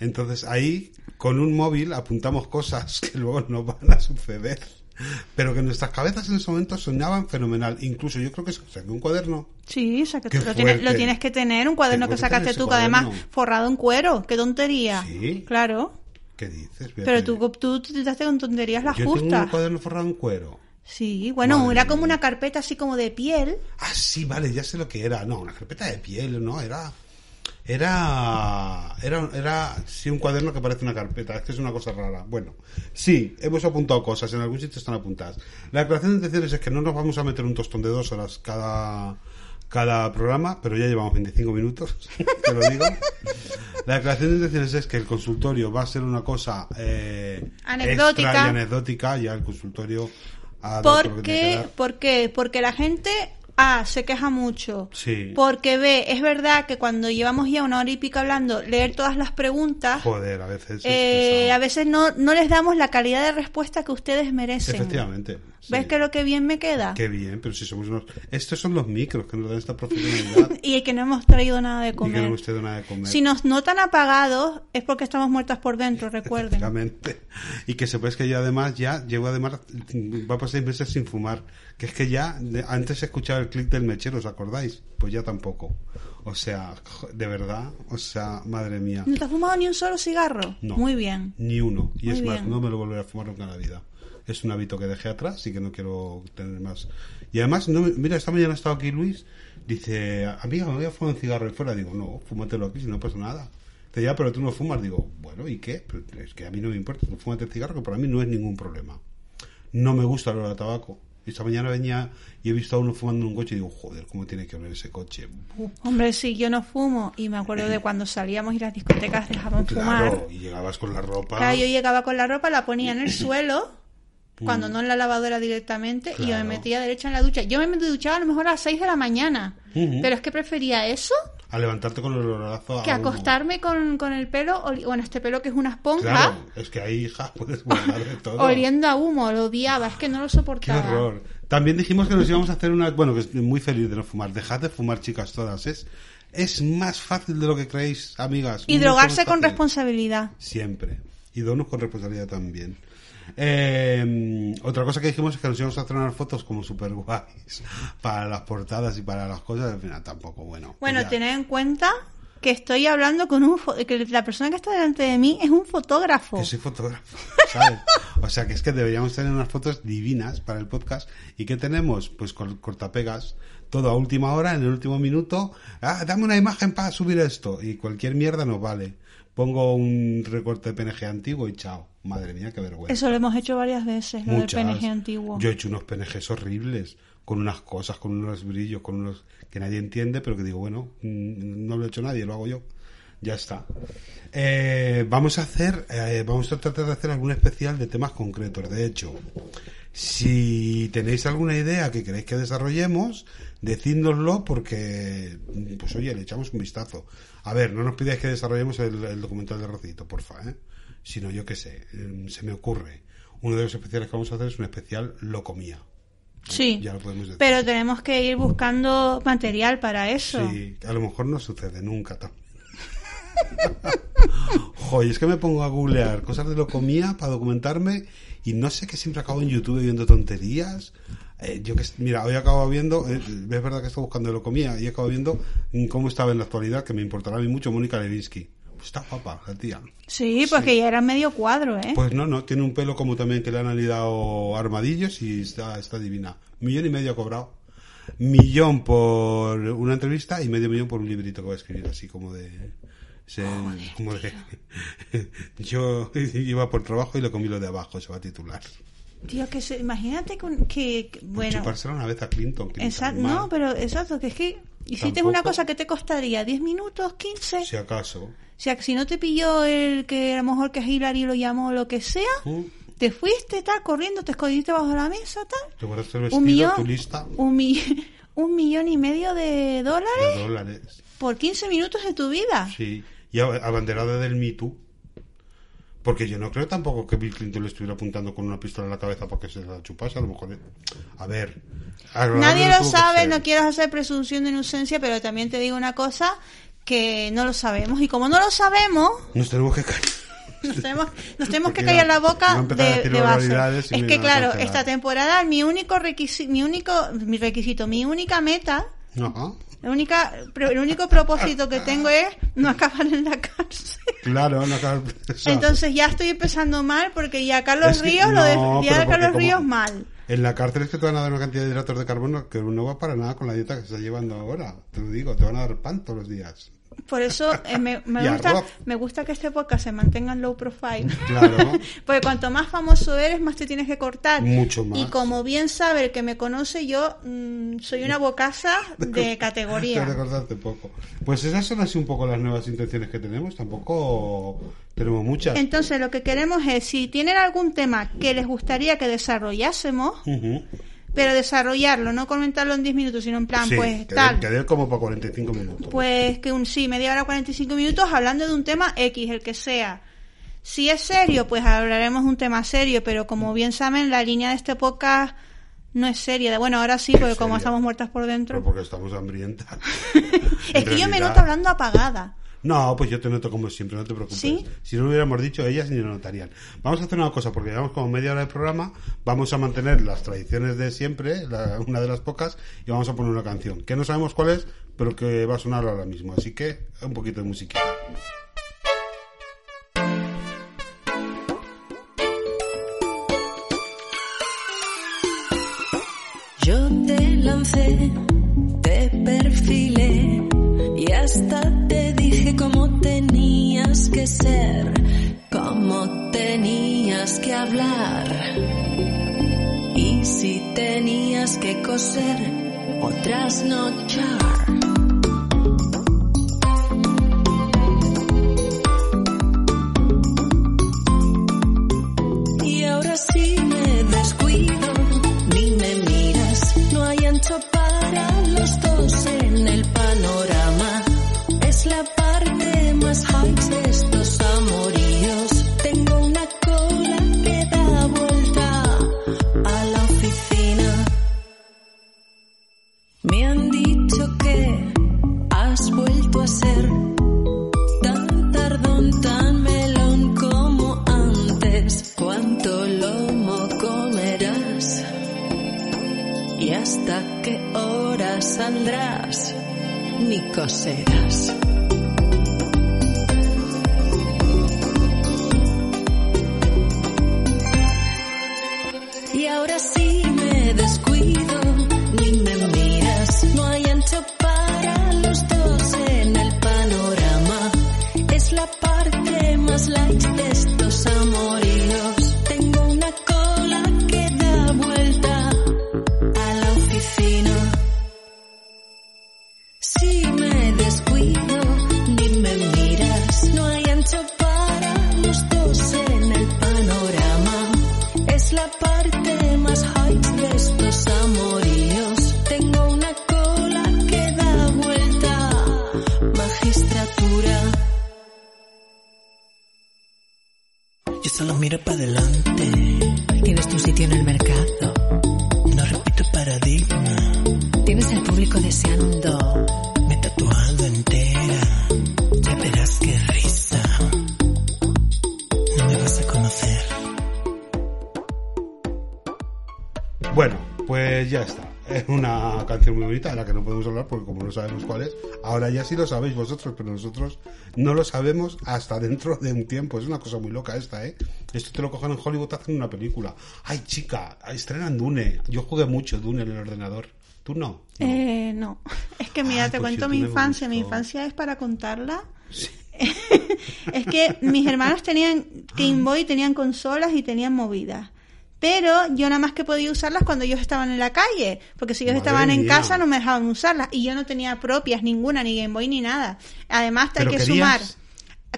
Entonces ahí, con un móvil, apuntamos cosas que luego no van a suceder. Pero que nuestras cabezas en ese momento soñaban fenomenal. Incluso yo creo que saqué un cuaderno. Sí, saca- Qué lo, tienes, lo tienes que tener, un cuaderno Tengo que sacaste tú, que además forrado en cuero. Qué tontería. Sí. Claro. ¿Qué dices? Pero tú, tú te con tonterías las Yo tengo justas. un cuaderno forrado en cuero. Sí, bueno, Madre era como una carpeta así como de piel. Ah, sí, vale, ya sé lo que era. No, una carpeta de piel, no, era. Era. Era, era sí, un cuaderno que parece una carpeta. Es que es una cosa rara. Bueno, sí, hemos apuntado cosas. En algún sitio están apuntadas. La declaración de intenciones es que no nos vamos a meter un tostón de dos horas cada, cada programa, pero ya llevamos 25 minutos, *laughs* te lo digo. La declaración de intenciones es que el consultorio va a ser una cosa eh, Anecdótica. extra y anecdótica. Ya el consultorio. ha dado Porque, dar. ¿Por qué? Porque la gente A se queja mucho. Sí. Porque B, es verdad que cuando llevamos ya una hora y pico hablando, leer todas las preguntas, Joder, a veces. es eh, a veces no, no les damos la calidad de respuesta que ustedes merecen. Efectivamente. sí. ¿Ves que lo que bien me queda? Qué bien, pero si somos unos... Estos son los micros que nos dan esta profesionalidad *laughs* Y que no hemos traído nada de y que no comer. hemos tenido nada de comer. Si nos notan apagados, es porque estamos muertas por dentro, recuerden. Efectivamente. *laughs* Y que sepáis que yo además ya llevo además... Va por seis meses sin fumar. Que es que ya... antes escuchaba el clic del mechero, ¿os acordáis? Pues ya tampoco. O sea, de verdad. O sea, madre mía. ¿No te has fumado ni un solo cigarro? No. Muy bien. Ni uno. Y Muy es más, bien. no me lo volveré a fumar nunca en la vida. Es un hábito que dejé atrás y que no quiero tener más. Y además, no, mira, esta mañana ha estado aquí Luis. Dice, amiga, me voy a fumar un cigarro ahí fuera. Digo, no, fúmatelo aquí si no pasa nada. Dice, ya, pero tú no fumas. Digo, bueno, ¿y qué? Pero es que a mí no me importa. Tú fúmate el cigarro, que para mí no es ningún problema. No me gusta el olor a tabaco. Esta mañana venía y he visto a uno fumando en un coche y digo, joder, ¿cómo tiene que oler ese coche? Hombre, sí, yo no fumo. Y me acuerdo de *clears throat* cuando salíamos y las discotecas dejaban fumar. Claro, y llegabas con la ropa. Claro, yo llegaba con la ropa, la ponía en el *clears throat* suelo, cuando no en la lavadora directamente, y yo me Mm. Metía derecha en la ducha. Yo me duchaba a lo mejor a las 6 de la mañana, pero es que prefería eso A levantarte con el olorazo a que acostarme con, con el pelo, bueno, este pelo que es una esponja, Claro, es que ahí, hija, puedes guardar de todo. oliendo a humo, lo odiaba, es que no lo Qué soportaba. horror. También dijimos que nos íbamos a hacer una... Bueno, que estoy muy feliz de no fumar. Dejad de fumar, chicas, todas. Es, es más fácil de lo que creéis, amigas. Y drogarse con responsabilidad. Siempre. Y donos con responsabilidad también. Eh, otra cosa que dijimos es que nos íbamos a hacer unas fotos como super guays para las portadas y para las cosas. Al final tampoco, bueno. Bueno, pues tened en cuenta que estoy hablando con un... que la persona que está delante de mí es un fotógrafo. Que soy fotógrafo, ¿sabes? O sea, que es que deberíamos tener unas fotos divinas para el podcast. ¿Y qué tenemos? Pues cor- cortapegas. Todo a última hora, en el último minuto. Ah, dame una imagen para subir esto. Y cualquier mierda nos vale. Pongo un recorte de PNG antiguo y chao. Madre mía, qué vergüenza. Eso lo hemos hecho varias veces, lo Muchas. del PNG antiguo. Yo he hecho unos PNGs horribles. Con unas cosas, con unos brillos, con unos que nadie entiende, pero que digo, bueno, mm, no lo ha hecho nadie, lo hago yo. Ya está. Eh, vamos a hacer, eh, vamos a tratar de hacer algún especial de temas concretos. De hecho, si tenéis alguna idea que queréis que desarrollemos, decídnoslo porque, pues oye, le echamos un vistazo. A ver, no nos pidáis que desarrollemos el, el documental de Rocito, porfa, ¿eh? Sino yo qué sé, eh, se me ocurre. Uno de los especiales que vamos a hacer es un especial Lo Comía. Sí, Ya lo podemos decir. pero tenemos que ir buscando material para eso. Sí, a lo mejor no sucede nunca también. *laughs* Joder, es que me pongo a googlear cosas de lo comía para documentarme y no sé que siempre acabo en YouTube viendo tonterías. Eh, yo que mira, hoy acabo viendo, eh, es verdad que estoy buscando lo comía y acabo viendo cómo estaba en la actualidad, que me importará a mí mucho Mónica Lewinsky. Pues está guapa la tía. Sí, porque ya era medio cuadro, ¿eh? Pues no, no, tiene un pelo como también que le han anidado armadillos y está, está divina. Millón y medio ha cobrado. Millón por una entrevista y medio millón por un librito que va a escribir así como de... Se- como de- yo iba por trabajo y lo comí lo de abajo, se va a titular. Tío, que se, imagínate que, un- que- que- bueno, una vez a Clinton. mal, no, pero exacto, que es que hiciste Tampoco. una cosa que te costaría 10 minutos, 15. Si acaso. Que si no te pilló el que a lo mejor que Hillary lo llamó lo que sea, ¿Mm? te fuiste, tal, corriendo, te escondiste bajo la mesa, tal. Te guardaste el Un vestido, millón, tu lista un, mi- *laughs* un millón y medio de dólares de dólares. por 15 minutos de tu vida. Sí. Y abanderada del Me Too. Porque yo no creo tampoco que Bill Clinton le estuviera apuntando con una pistola en la cabeza para que se la chupase. A lo mejor. A ver. Nadie lo sabe, no quiero hacer presunción de inocencia, pero también te digo una cosa que no lo sabemos. Y como no lo sabemos, Nos tenemos que callar. nos tenemos, nos tenemos que callar la boca de, de base. Es que claro, esta temporada mi único requisito, mi único, mi requisito, mi única meta, Ajá. La única, el único propósito que tengo es no acabar en la cárcel. Claro, no acaba- *laughs* exacto. Entonces ya estoy empezando mal porque ya Carlos Es que- Ríos lo de, no, ya pero porque Carlos como- Ríos mal. En la cárcel es que te van a dar una cantidad de hidratos de carbono que no va para nada con la dieta que se está llevando ahora. Te lo digo, te van a dar pan todos los días. Por eso eh, me, me *laughs* gusta, me gusta que este podcast se mantenga en low profile. Claro. *laughs* Porque cuanto más famoso eres, más te tienes que cortar. Mucho más. Y como bien sabe el que me conoce, yo mm, soy una bocaza *laughs* de Te categoría. recordarte poco. Pues esas son así un poco las nuevas intenciones que tenemos. Tampoco tenemos muchas. Entonces, lo que queremos es, si tienen algún tema que les gustaría que desarrollásemos, Ujú. Pero desarrollarlo, no comentarlo en 10 minutos, sino en plan, Sí, pues que tal. dé- que como para 45 minutos. Pues que un sí, media hora, 45 minutos hablando de un tema X, el que sea. Si es serio, pues hablaremos de un tema serio, pero como bien saben, la línea de este podcast no es seria. Bueno, ahora sí, porque como estamos muertas por Pero dentro. porque estamos hambrientas. *laughs* Es que yo me noto hablando apagada. No, pues yo te noto como siempre, no te preocupes. ¿Sí? Si no lo hubiéramos dicho, ellas ni lo notarían. Vamos a hacer una cosa, porque llevamos como media hora de programa, vamos a mantener las tradiciones de siempre, la- una de las pocas, y vamos a poner una canción, que no sabemos cuál es, pero que va a sonar ahora mismo. Así que, un poquito de musiquita. Yo te lancé, te perfilé y hasta te dije cómo tenías que ser, cómo tenías que hablar. Y si tenías que coser o trasnochar. Y saldrás? Ni coserás. Ya está. Es una canción muy bonita de la que no podemos hablar porque como no sabemos cuál es, ahora ya sí lo sabéis vosotros, pero nosotros no lo sabemos hasta dentro de un tiempo. Es una cosa muy loca esta, ¿eh? Esto te lo cogen en Hollywood, te hacen una película. Ay, chica, estrenan Dune. Yo jugué mucho Dune en el ordenador. ¿Tú no? No. Eh, no. Es que mira, Ay, te pues cuento mi infancia. Mi infancia es para contarla. Sí. *laughs* es que mis hermanos tenían Game Boy, tenían consolas y tenían movidas. Pero yo nada más que podía usarlas cuando ellos estaban en la calle, porque si ellos Madre estaban en casa no me dejaban usarlas y yo no tenía propias ninguna, ni Game Boy ni nada. Además hay ¿Pero que querías? sumar,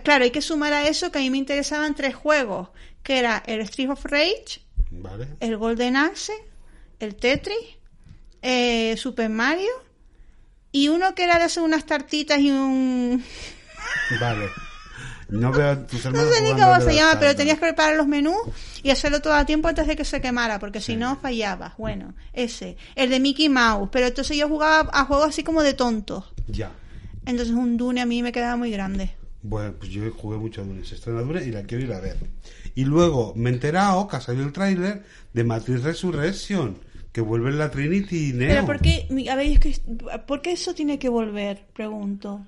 claro, hay que sumar a eso que a mí me interesaban tres juegos, que era el Street of Rage, Vale. el Golden Axe, el Tetris, eh, Super Mario y uno que era de hacer unas tartitas y un Vale. No veo a tus no hermanos sé ni cómo se llama, pero tenías que preparar los menús y hacerlo todo a tiempo antes de que se quemara, porque si no fallabas. Bueno, ese. El de Mickey Mouse, pero entonces yo jugaba a juegos así como de tontos. Ya. Entonces un Dune a mí me quedaba muy grande. Bueno, pues yo jugué mucho a Dune. Se estrena Dune y la quiero ir a ver. Y luego me he enterado que ha salido el tráiler de Matrix Resurrection, que vuelve en la Trinity y Neo. Pero ¿por qué, a ver, es que, ¿por qué eso tiene que volver? Pregunto.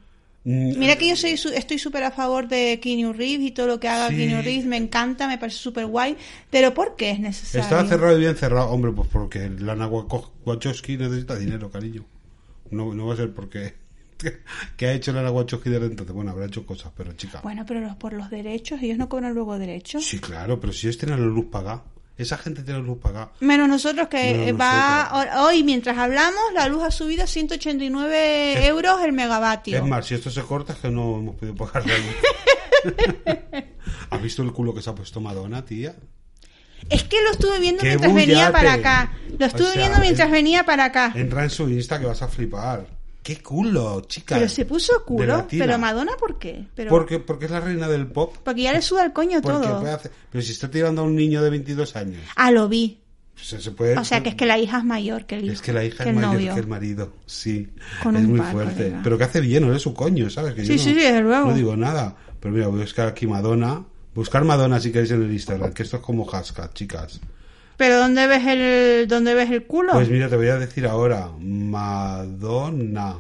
Mm, Mira que yo soy estoy súper a favor de Keanu Reeves y todo lo que haga Sí. Keanu Reeves me encanta, me parece súper guay, pero ¿por qué es necesario? Estaba cerrado y bien cerrado. Hombre, pues porque Lana Wachowski necesita dinero, cariño. No, no va a ser porque... *laughs* que ha hecho Lana Wachowski desde entonces? Bueno, habrá hecho cosas, pero chica... Bueno, pero los, por los derechos, ellos no cobran luego derechos. Sí, claro, pero si ellos tienen la luz pagada. Esa gente tiene luz pagada. Menos nosotros que Menos va hoy mientras hablamos la luz ha subido a 189 euros el megavatio. Es más, si esto se corta es que no hemos podido pagar la luz. *laughs* ¿Has visto el culo que se ha puesto Madonna, tía? Es que lo estuve viendo ¡Qué mientras venía para acá. Lo estuve O sea, viendo mientras en- venía para acá. Entra en su Insta que vas a flipar. ¡Qué culo, chica! Pero se puso culo. Pero Madonna, ¿por qué? Pero, Porque, porque es la reina del pop. porque ya le suda el coño Porque todo. hacer- Pero si está tirando a un niño de 22 años, Ah, lo vi. se, se puede... O sea, que es que la hija es mayor que el hijo. Es que la hija que es mayor novio. que el marido, sí. Con es un muy par, fuerte. colega. Pero que hace bien, no es su coño, ¿sabes? Que yo Sí, no- sí, sí, desde luego. No digo nada. Pero mira, voy a buscar aquí Madonna. Buscar Madonna si queréis en el Instagram, que esto es como Haska, chicas. Pero ¿dónde ves el, dónde ves el culo? Pues mira, te voy a decir ahora, Madonna.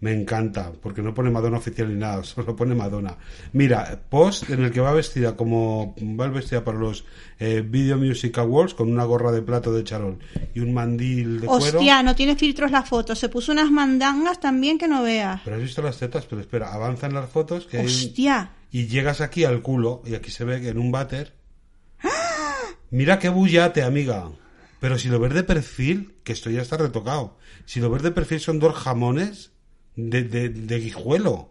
Me encanta, porque no pone Madonna oficial ni nada, *laughs* solo pone Madonna. Mira, post en el que va vestida como va vestida para los eh, Video Music Awards con una gorra de plato de charol y un mandil de cuero. Hostia, no tiene filtros la foto. Se puso unas mandangas también que no veas. Pero has visto las tetas, pero espera, avanzan las fotos que hay un- y llegas aquí al culo y aquí se ve que en un váter. Mira qué bullate, amiga. Pero si lo ves de perfil, que esto ya está retocado. Si lo ves de perfil son dos jamones de, de, de guijuelo.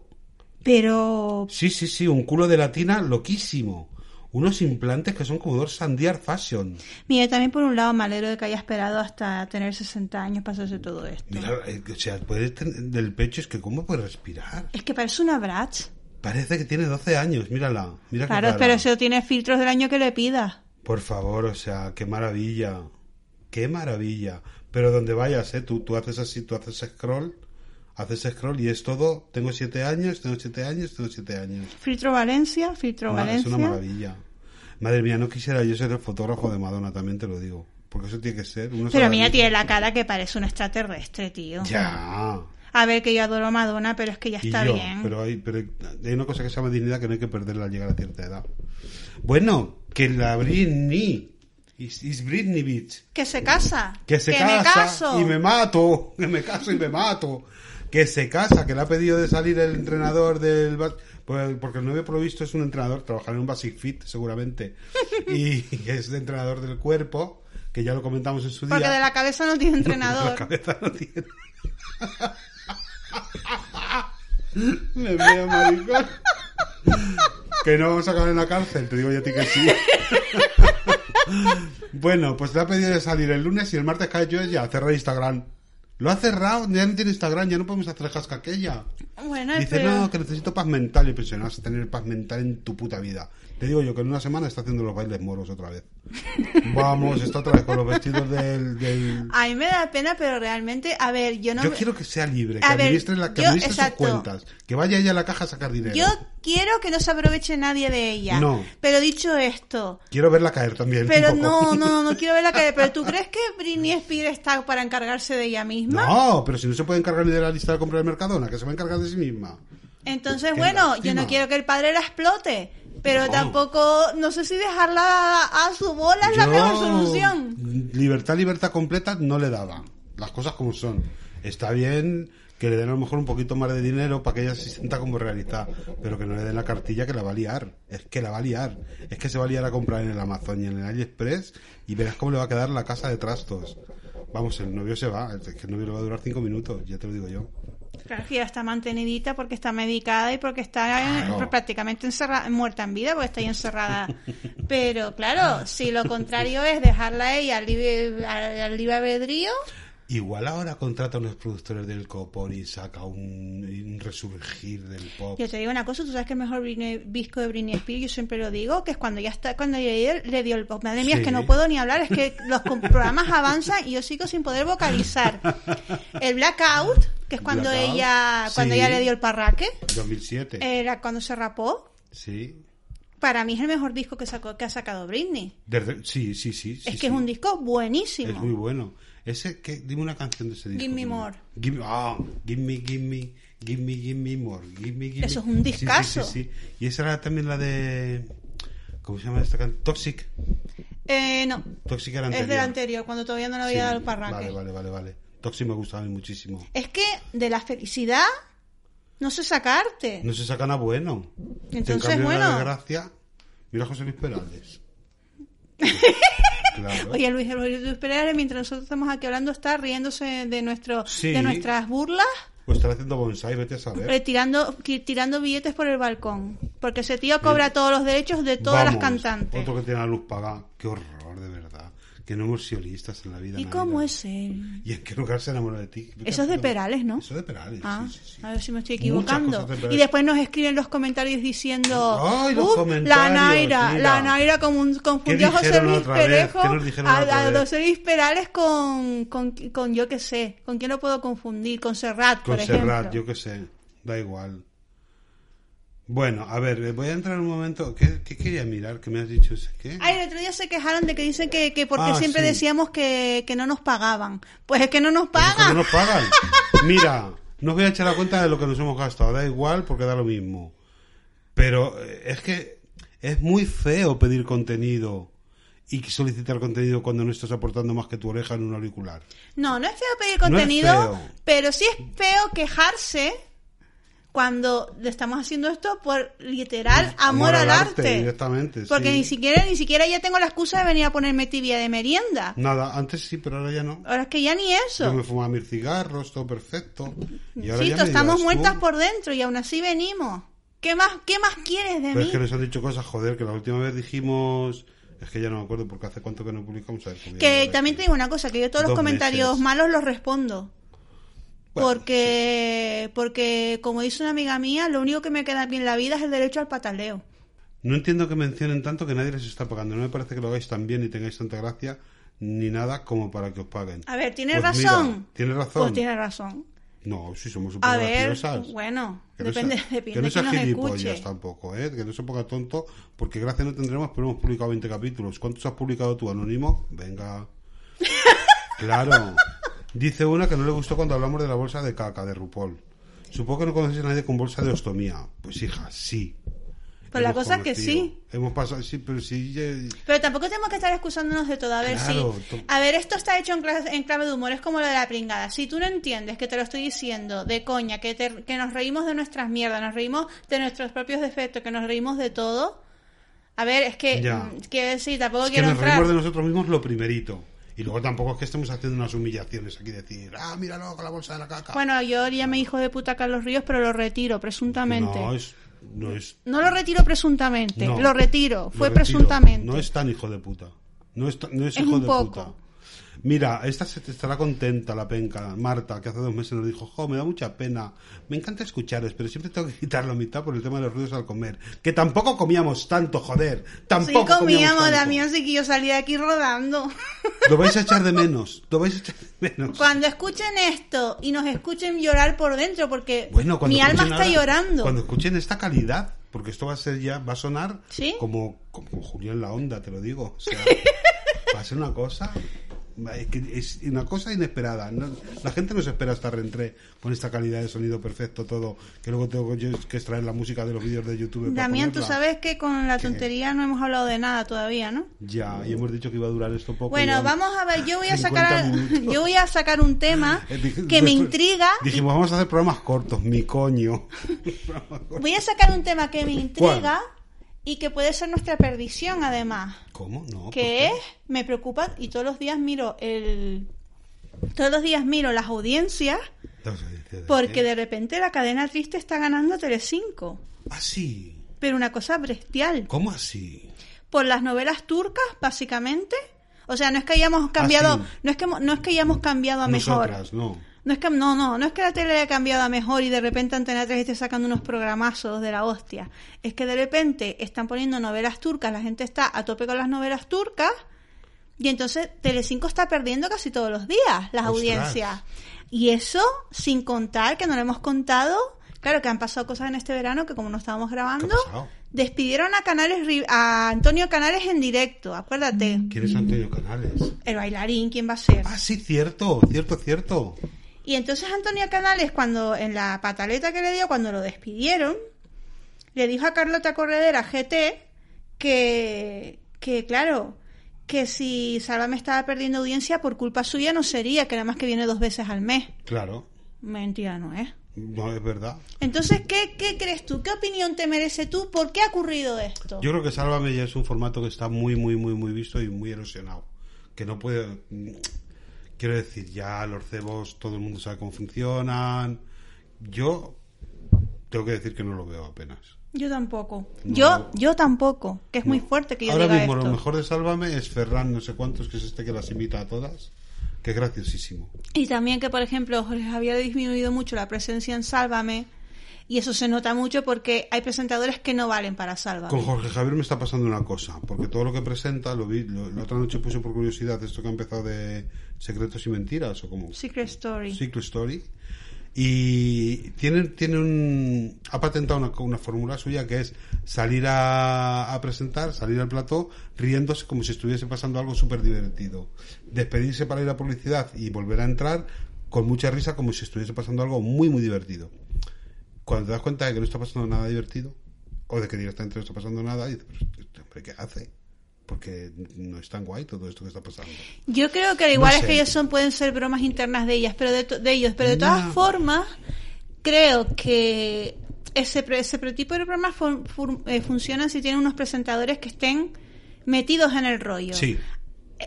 Pero Sí, sí, sí, un culo de latina loquísimo. Unos implantes que son como dos Sandiar Fashion. Mira, también por un lado me alegro de que haya esperado hasta tener 60 años para hacerse todo esto. Mira, eh, o sea, puedes del pecho es que cómo puede respirar. Es que parece una Bratz. Parece que tiene 12 años, mírala. Mira Claro, pero eso tiene filtros del año que le pidas. Por favor, o sea, qué maravilla. Qué maravilla. Pero donde vayas, ¿eh? Tú, tú haces así, tú haces scroll, haces scroll y es todo. Tengo siete años, tengo siete años, tengo siete años. Filtro Valencia, filtro Ma- es Valencia. una maravilla. Madre mía, no quisiera yo ser el fotógrafo de Madonna, también te lo digo. Porque eso tiene que ser. Uno Pero mira, tiene la cara que parece un extraterrestre, tío. Ya. A ver, que yo adoro a Madonna, pero es que ya está yo, bien. pero hay, pero hay una cosa que se llama dignidad que no hay que perderla al llegar a cierta edad. Bueno, que la Britney. Is, is Britney Beach. Que se casa. Que se me casa caso. y me mato, *laughs* que me caso y me mato. Que se casa, que le ha pedido de salir el entrenador del... Pues, porque el novio provisto es un entrenador, trabajará en un Basic Fit seguramente, *laughs* y *laughs* es de entrenador del cuerpo, que ya lo comentamos en su día. Porque de la cabeza no tiene La entrenador. cabeza no tiene. Me veo maricón. Que no vamos a acabar en la cárcel, te digo yo a ti que sí. bueno, pues le ha pedido de salir el lunes y el martes cae yo ya, cerrar Instagram. Lo ha cerrado, ya no tiene Instagram, ya no podemos hacer jasca aquella. Bueno, Dice, pero... no, que necesito paz mental. Y pues no vas a tener paz mental en tu puta vida. Te digo yo que en una semana está haciendo los bailes moros otra vez. *laughs* Vamos, está otra vez con los vestidos del... del... A mí me da pena, pero realmente, a ver, yo no yo me- quiero que sea libre, que A ver, administre, la, que yo- administre sus cuentas. Que vaya ella a la caja a sacar dinero. Yo quiero que no se aproveche nadie de ella. No. Pero dicho esto, Quiero verla caer también. pero no, no, no *laughs* quiero ver la cara. Pero ¿tú crees que Britney Spears está para encargarse de ella misma? No, pero si no se puede encargar ni de la lista de compra del Mercadona, que se va a encargar de sí misma. Entonces, bueno, lástima. yo no quiero que el padre la explote. Pero No. tampoco, no sé si dejarla a, a su bola es la mejor solución. Libertad, libertad completa no le daba. Las cosas como son. Está bien que le den a lo mejor un poquito más de dinero para que ella se sienta como realista, pero que no le den la cartilla que la va a liar. Es que la va a liar. Es que se va a liar a comprar en el Amazon y en el AliExpress y verás cómo le va a quedar la casa de trastos. Vamos, el novio se va, es que el novio le va a durar cinco minutos, ya te lo digo yo. Claro que ya está mantenidita porque está medicada y porque está eh, Claro. prácticamente encerrada, muerta en vida porque está ahí encerrada. *laughs* Pero claro, si lo contrario es dejarla a ella al libre, al, al libre albedrío, Igual ahora contrata a unos productores del copón y saca un, un resurgir del pop. yo te digo una cosa, tú sabes que el mejor disco de Britney Spears, yo siempre lo digo, que es cuando ya está, cuando ella le dio el pop. Madre mía, es que no puedo ni hablar, es que los programas avanzan y yo sigo sin poder vocalizar. El Blackout, que es cuando Blackout, ella, cuando sí. ella le dio el parraque, 2007. era cuando se rapó. Sí. Para mí es el mejor disco que, sacó, que ha sacado Britney. Desde- sí, sí, sí. sí, es que sí. es un disco buenísimo. Es muy bueno. Ese, que, dime una canción de ese disco. Give me more. Give, ah, give me, give me, give me, give me more. Give me, give Eso me. es un Sí, sí, discazo. Sí, sí, Y esa era también la de... ¿Cómo se llama esta canción? Toxic. Eh, no, Toxic era es anterior. del anterior, cuando todavía no le había Sí, dado el parraque. Vale, vale, vale, vale. Toxic me gustaba a mí muchísimo. Es que de la felicidad no sé sacarte. No se saca nada bueno. Entonces, en cambio, bueno. la desgracia... Mira a José Luis Perales. *laughs* claro. Oye, Luis, Luis Pereira, mientras nosotros estamos aquí hablando, está riéndose de nuestro Sí. de nuestras burlas, Pues estar haciendo bonsai, vete a saber. eh, tirando, tirando billetes por el balcón. Porque ese tío cobra todos los derechos de todas las cantantes. Otro que tiene la luz pagada. Qué horror, de verdad. Que no hemos sido listas en la vida. ¿Y Navidad. cómo es él? ¿Y en qué lugar se enamoró de ti? Eso es de Perales, ¿no? Eso es de Perales, Ah, sí, sí, sí. a ver si me estoy equivocando. de. Y después nos escriben los comentarios diciendo, Ay, los "Uf, la comentarios, Naira, mira. la Naira como confundió a José Luis? Perejo, ¿Qué a, a? José Luis Perales con, con, con yo que sé, con quién lo puedo confundir, con Serrat, Con por Serrat, ejemplo. yo qué sé. Da igual. Bueno, a ver, eh, voy a entrar un momento. ¿Qué, qué quería mirar? ¿Qué me has dicho? ¿Qué? Ay, el otro día se quejaron de que dicen que, que porque Ah, siempre sí. decíamos que, que no nos pagaban. Pues es que no nos es que pagan. no nos pagan. *laughs* Mira, no os voy a echar la cuenta de lo que nos hemos gastado. Da igual porque da lo mismo. Pero eh, es que es muy feo pedir contenido y solicitar contenido cuando no estás aportando más que tu oreja en un auricular. No, no es feo pedir No contenido, feo. pero sí es feo quejarse cuando estamos haciendo esto por literal amor, al arte. Directamente, Porque sí. ni siquiera ni siquiera ya tengo la excusa de venir a ponerme tibia de merienda. Nada, antes sí, pero ahora ya no. Ahora es que ya ni Yo eso. me fumaba mis cigarros, todo perfecto. Y ahora Sí, ya me estamos muertas por dentro y aún así venimos. ¿Qué más, qué más quieres de Pero mí? es que nos han dicho cosas, joder, que la última vez dijimos... Es que ya no me acuerdo porque hace cuánto que no publicamos. a ver, Que también te sé. digo una cosa, que yo todos los comentarios meses. malos los respondo. Bueno, porque, porque, como dice una amiga mía, lo único que me queda a mí en la vida es el derecho al pataleo. No entiendo que mencionen tanto que nadie les está pagando. No me parece que lo hagáis tan bien y tengáis tanta gracia ni nada como para que os paguen. A ver, ¿tiene Pues razón? mira, ¿Tiene razón? Pues tiene razón. No, sí, somos súper A ver, graciosas. bueno, Que no depende, sea- depende que no de sea quién nos gilipollas escuche. tampoco, ¿eh? Que no se ponga tonto, porque gracia no tendremos, pero hemos publicado 20 capítulos. ¿Cuántos has publicado tú, Anónimo? Venga. *laughs* claro. Dice una que no le gustó cuando hablamos de la bolsa de caca de RuPaul. Supongo que no conoces a nadie con bolsa de ostomía. Pues hija, sí. Pues la cosa es que sí. Hemos pasado, sí, pero sí. eh, Pero tampoco tenemos que estar excusándonos de todo. A ver, Claro, si. A ver, esto está hecho en clave, en clave de humor. Es como lo de la pringada. Si tú no entiendes que te lo estoy diciendo de coña, que, te- que nos reímos de nuestras mierdas, nos reímos de nuestros propios defectos, que nos reímos de todo. A ver, es que. Ya. mm, Quiero decir, tampoco Es que quiero nos entrar. reímos de nosotros mismos lo primerito. Y luego tampoco es que estemos haciendo unas humillaciones aquí, decir, ah, míralo con la bolsa de la caca. Bueno, yo llamé hijo de puta a Carlos Ríos, pero lo retiro, presuntamente. no es. No es. No lo retiro presuntamente, no. lo retiro, Lo fue retiro. presuntamente. No es tan hijo de puta. No es, no es Es hijo un de poco. puta. Mira, esta se te estará contenta, la penca. Marta, que hace dos meses nos dijo, jo, me da mucha pena. Me encanta escucharos, pero siempre tengo que *laughs* quitar la mitad por el tema de los ruidos al comer. Que tampoco comíamos tanto, joder. Sí Tampoco comíamos, tanto. Damián, sí que yo salí de aquí rodando. Lo vais a echar de *laughs* menos. Lo vais a echar de menos. Cuando escuchen esto y nos escuchen llorar por dentro, porque Bueno, mi alma está ahora- llorando. Cuando escuchen esta calidad, porque esto va a ser ya, va a sonar ¿Sí? como, como Julián la onda, te lo digo. O sea, *laughs* va a ser una cosa. Es, una cosa inesperada. No- la gente no se espera esta reentré con esta calidad de sonido perfecto, todo. Que luego tengo que extraer la música de los vídeos de YouTube. Damián, tú sabes que con la tontería no hemos hablado de nada todavía, ¿no? Ya, y hemos dicho que iba a durar esto poco. Bueno, vamos a ver, yo voy a 50 sacar minutos. *laughs* yo voy a sacar un tema *laughs* Eh, que me intriga. Dijimos, vamos a hacer programas cortos, mi coño. *laughs* Voy a sacar un tema que me intriga y que puede ser nuestra perdición además. ¿Cómo? No. ¿por que es, me preocupa y todos los días miro el todos los días miro las audiencias porque de repente la cadena triste está ganando Telecinco. Ah, sí. Pero una cosa bestial. ¿Cómo así? Por las novelas turcas, básicamente. O sea, no es que hayamos cambiado, sí. no es que no es que hayamos cambiado a mejor. Nosotras, no. No es que no, no, no es que la tele haya cambiado a mejor y de repente Antena 3 esté sacando unos programazos de la hostia. Es que de repente están poniendo novelas turcas, la gente está a tope con las novelas turcas y entonces Telecinco está perdiendo casi todos los días las Ostras. audiencias. Y eso sin contar que no lo hemos contado, claro que han pasado cosas en este verano que como no estábamos grabando, despidieron a Canales a Antonio Canales en directo, acuérdate. ¿Quién es Antonio Canales? El bailarín, ¿quién va a ser? Ah, sí, cierto, cierto, cierto. Y entonces Antonio Canales, cuando en la pataleta que le dio, cuando lo despidieron, le dijo a Carlota Corredera GT que, que claro, que si Sálvame estaba perdiendo audiencia por culpa suya no sería, que nada más que viene dos veces al mes. Claro. Mentira, no es. No, es verdad. Entonces, ¿qué, ¿qué crees tú? ¿Qué opinión te merece tú? ¿Por qué ha ocurrido esto? Yo creo que Sálvame ya es un formato que está muy, muy, muy, muy visto y muy erosionado. Que no puede. Quiero decir, ya los cebos, todo el mundo sabe cómo funcionan. Yo tengo que decir que no lo veo apenas. Yo tampoco. No. Yo, yo tampoco. Que es muy fuerte que yo Ahora diga mismo esto. lo mejor de Sálvame es Ferran, no sé cuántos, que es este que las imita a todas. Que es graciosísimo. Y también que, por ejemplo, Jorge Javier ha disminuido mucho la presencia en Sálvame. Y eso se nota mucho porque hay presentadores que no valen para Sálvame. Con Jorge Javier me está pasando una cosa, porque todo lo que presenta, lo vi, lo- la otra noche puse por curiosidad esto que ha empezado de Secretos y Mentiras, o como Secret Story. Secret Story, y tiene, tiene un, ha patentado una, una fórmula suya que es salir a, a presentar, salir al plató, riéndose como si estuviese pasando algo súper divertido, despedirse para ir a publicidad y volver a entrar con mucha risa como si estuviese pasando algo muy, muy divertido cuando te das cuenta de que no está pasando nada divertido, o de que directamente no está pasando nada, dices, pero este hombre, ¿qué hace? Porque no es tan guay todo esto que está pasando. Yo creo que al igual No es sé. que ellos son, pueden ser bromas internas de ellas, pero de, to- de ellos, pero de todas formas, creo que ese, ese tipo de programas fun- fun- eh, funcionan si tienen unos presentadores que estén metidos en el rollo. Sí,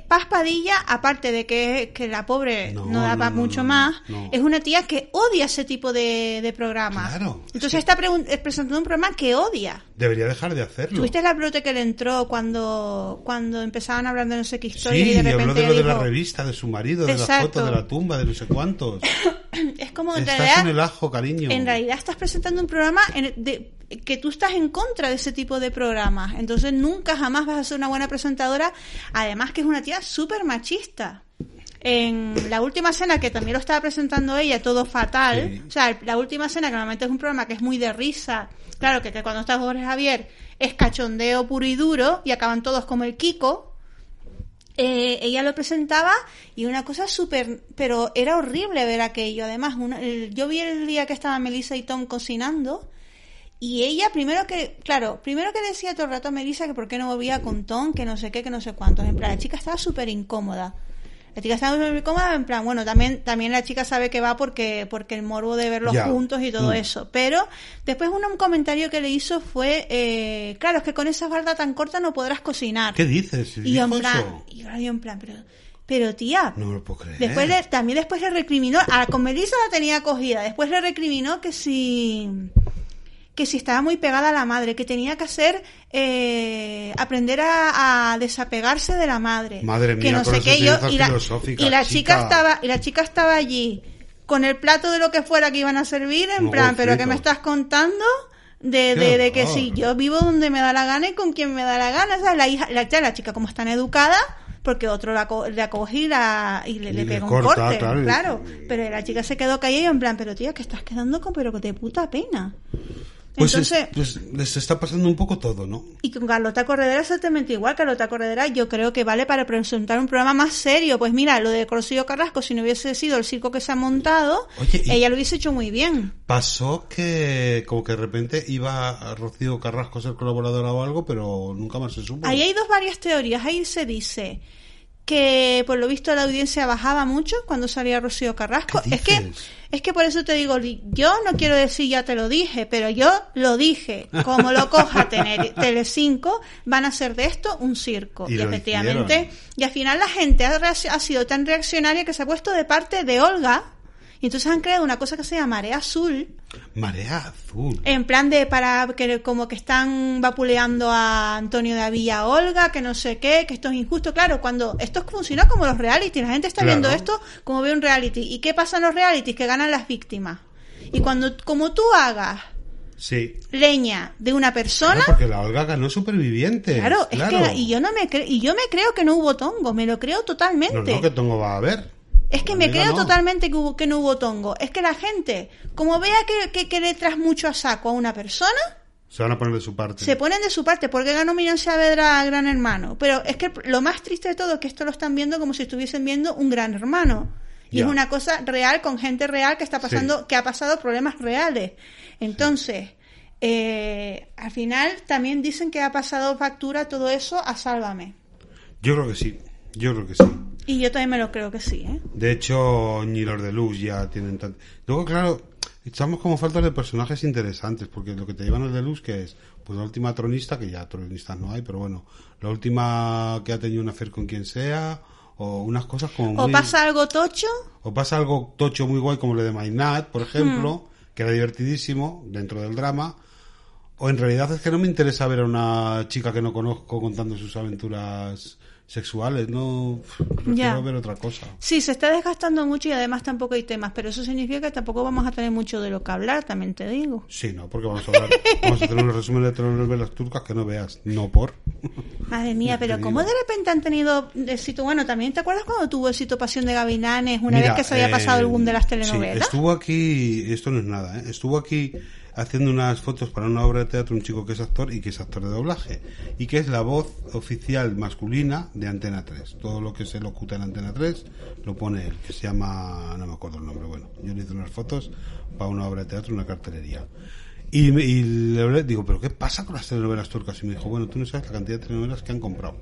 Paz Padilla, aparte de que, que la pobre no, No, da no, para no, mucho más, es una tía que odia ese tipo de, de programas. Claro, es Entonces que- está eh, presentando un programa que odia. debería dejar de hacerlo. ¿Tuviste la pelota que le entró cuando, cuando empezaban a hablar de no sé qué historia Sí, y de habló repente de lo ella de la dijo, revista, de su marido, de las Exacto. fotos de la tumba, de no sé cuántos. *coughs* es como en Estás realidad, en el ajo, cariño. en realidad estás presentando un programa en de- que tú estás en contra de ese tipo de programas. Entonces nunca jamás vas a ser una buena presentadora. Además que es una tía súper machista. En la última cena, que también lo estaba presentando ella, todo fatal. Sí. O sea, la última cena, que normalmente es un programa que es muy de risa. Claro, que, que cuando está Jorge Javier es cachondeo puro y duro y acaban todos como el Kiko. Eh, ella lo presentaba y una cosa súper, pero era horrible ver aquello. Además, una- el- yo vi el día que estaba Melissa y Tom cocinando y ella primero que, claro, primero que decía todo el rato a Melissa que por qué no volvía con Tom, que no sé qué, que no sé cuántos. En plan, la chica estaba súper incómoda. La chica estaba súper incómoda, en plan, bueno, también, también la chica sabe que va porque, porque el morbo de verlos juntos y todo Mm. eso. Pero después uno, un comentario que le hizo fue, eh, claro, es que con esa falda tan corta no podrás cocinar. ¿Qué dices? Y yo en ¿Dijo plan, y yo en plan, pero, pero tía, No me lo puedo creer. después le- también después le recriminó, a con Melissa la tenía cogida, después le recriminó que si que si estaba muy pegada a la madre, que tenía que hacer eh, aprender a, a desapegarse de la madre, Madre que mía, no con sé qué yo y la, filosóficas, y la chica. chica estaba y la chica estaba allí con el plato de lo que fuera que iban a servir en No, plan, pero que me estás contando de, de, de que si yo vivo donde me da la gana y con quien me da la gana, ¿sabes? La hija, la, la chica como es tan educada, porque otro la, co- la coge y, la, y le, le pega un corte, claro, Pero la chica se quedó callada y en plan, pero tía, que estás quedando con pero de puta pena. Pues, es- Entonces, pues les está pasando un poco todo, ¿no? y con Carlota Corredera exactamente igual. Carlota Corredera yo creo que vale para presentar un programa más serio. Pues mira, lo de Rocío Carrasco, si no hubiese sido el circo que se ha montado, Oye, ella lo hubiese hecho muy bien. Pasó que como que de repente iba a Rocío Carrasco a ser colaboradora o algo, pero nunca más se supo. Ahí hay dos varias teorías. Ahí se dice que por lo visto la audiencia bajaba mucho cuando salía Rocío Carrasco. ¿Qué Es que es que por eso te digo, yo no quiero decir ya te lo dije, pero yo lo dije. Como lo coja Tele- *laughs* Telecinco, van a hacer de esto un circo. Y efectivamente, hicieron. y al final la gente ha, ha sido tan reaccionaria que se ha puesto de parte de Olga. Y entonces han creado una cosa que se llama Marea Azul, Marea azul. en plan de para que como que están vapuleando a Antonio de Villa Olga, que no sé qué, que esto es injusto. Claro, cuando esto funciona como los reality, la gente está Claro. viendo esto como ve un reality. ¿Y qué pasa en los realities? Que ganan las víctimas. Y cuando como tú hagas Sí. leña de una persona, Claro, porque la Olga ganó superviviente. claro, claro. es que y yo no me y yo me creo que no hubo tongo, me lo creo totalmente. No, no, que tongo va a haber. Es que me creo no. totalmente que, hubo, que no hubo tongo. Es que la gente, como vea que, que, que le tras mucho a saco a una persona, Se van a poner de su parte. se ponen de su parte porque ganó Miriam Saavedra Gran Hermano. Pero es que lo más triste de todo es que esto lo están viendo como si estuviesen viendo un Gran Hermano. Y es una cosa real con gente real que está pasando, Sí. que ha pasado problemas reales. Entonces, eh, al final también dicen que ha pasado factura todo eso a Sálvame. Yo creo que sí. Yo creo que sí. Y yo también me lo creo que sí, ¿eh? De hecho, ni los de luz ya tienen tan... Luego, claro, estamos como falta de personajes interesantes, porque lo que te llevan los de luz, que es, pues la última tronista, que ya tronistas no hay, pero bueno, la última que ha tenido un hacer con quien sea, o unas cosas como O muy... pasa algo tocho, o pasa algo tocho muy guay como lo de Mainat, por ejemplo, Hmm. que era divertidísimo dentro del drama, o en realidad es que no me interesa ver a una chica que no conozco contando sus aventuras sexuales, no, prefiero Ya. ver otra cosa. Sí, se está desgastando mucho y además tampoco hay temas, pero eso significa que tampoco vamos a tener mucho de lo que hablar, también te digo. Sí, no, porque vamos a hablar, vamos a hacer un resumen de telenovelas turcas que no veas, no por. Madre mía, *laughs* pero. ¿cómo de repente han tenido éxito? Bueno, también te acuerdas cuando tuvo éxito Pasión de Gavilanes, una Mira, vez que se había pasado eh, el boom de las sí, telenovelas? estuvo aquí, esto no es nada, ¿eh? estuvo aquí haciendo unas fotos para una obra de teatro un chico que es actor y que es actor de doblaje y que es la voz oficial masculina de Antena 3. Todo lo que se locuta en Antena 3 lo pone él, que se llama, no me acuerdo el nombre, bueno, yo le hice unas fotos para una obra de teatro, una cartelería. Y, y le digo, ¿pero qué pasa con las telenovelas turcas? Y me dijo, bueno, tú no sabes la cantidad de telenovelas que han comprado.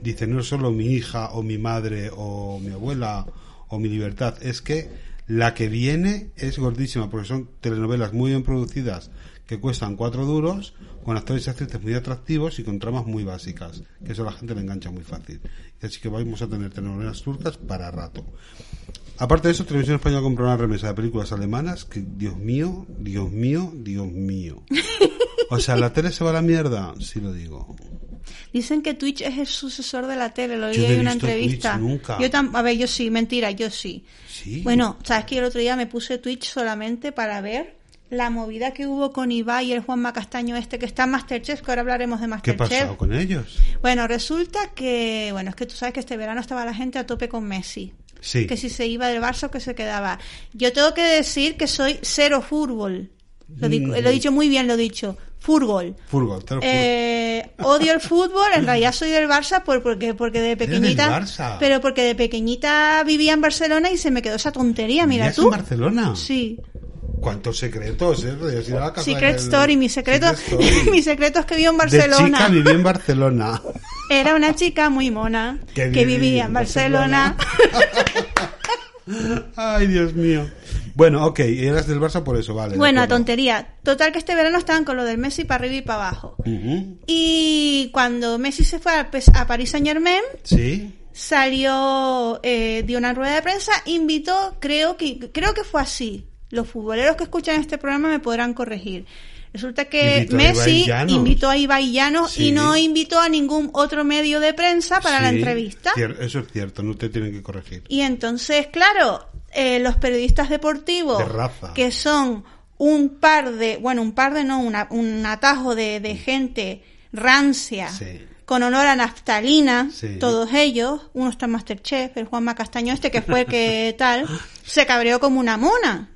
Dice, no es solo mi hija o mi madre o mi abuela o mi libertad, es que la que viene es gordísima, porque son telenovelas muy bien producidas que cuestan cuatro duros, con actores y actrices muy atractivos y con tramas muy básicas, que eso a la gente le engancha muy fácil. Y así que vamos a tener telenovelas turcas para rato. Aparte de eso, Televisión Española compró una remesa de películas alemanas que, Dios mío, Dios mío, Dios mío. *laughs* O sea, ¿la tele se va a la mierda? Sí lo digo. Dicen que Twitch es el sucesor de la tele, lo Yo oí no en una entrevista. Twitch nunca. Yo tam- a ver, yo sí, mentira, yo sí. Sí. Bueno, sabes que el otro día me puse Twitch solamente para ver la movida que hubo con Ibai y el Juanma Castaño este que está en Masterchef, que ahora hablaremos de ¿Qué Masterchef. pasó con ellos? Bueno, resulta que, bueno, es que tú sabes que este verano estaba la gente a tope con Messi. Sí. Que si se iba del Barça o que se quedaba. Yo tengo que decir que soy cero fútbol. Lo, Mm. lo he dicho muy bien, lo he dicho. Fútbol. Fútbol, te lo juro. Eh, odio el fútbol, en realidad soy del Barça por, porque, porque de del pequeñita, Barça? pero porque de pequeñita vivía en Barcelona y se me quedó esa tontería, mira ¿Vivías tú. en Barcelona? Sí. ¿Cuántos secretos, eh? Casa Secret del- Story, mi secreto, Story. *laughs* mi secreto es que vivo en De Barcelona. chica viví en Barcelona. Era una chica muy mona Que que, vivía en en Barcelona. *laughs* Ay, Dios mío. Bueno, ok, eras del Barça por eso, vale. bueno, tontería. Total que este verano estaban con lo del Messi para arriba y para abajo. Y cuando Messi se fue a, a París Saint Germain, Sí. salió, eh, dio una rueda de prensa, invitó, creo que, creo que fue así. Los futboleros que escuchan este programa me podrán corregir. Resulta que Invitó Messi invitó a Ibai Llanos Sí. y no invitó a ningún otro medio de prensa para la entrevista. Eso es cierto, no te tienen que corregir. Y entonces, claro, eh, los periodistas deportivos, De raza. que son un par de, bueno, un par de no, una- un atajo de, de gente rancia, Sí. con honor a naftalina, Sí. todos ellos, uno está en Masterchef, el Juanma Castaño este, que fue el que *laughs* tal, se cabreó como una mona.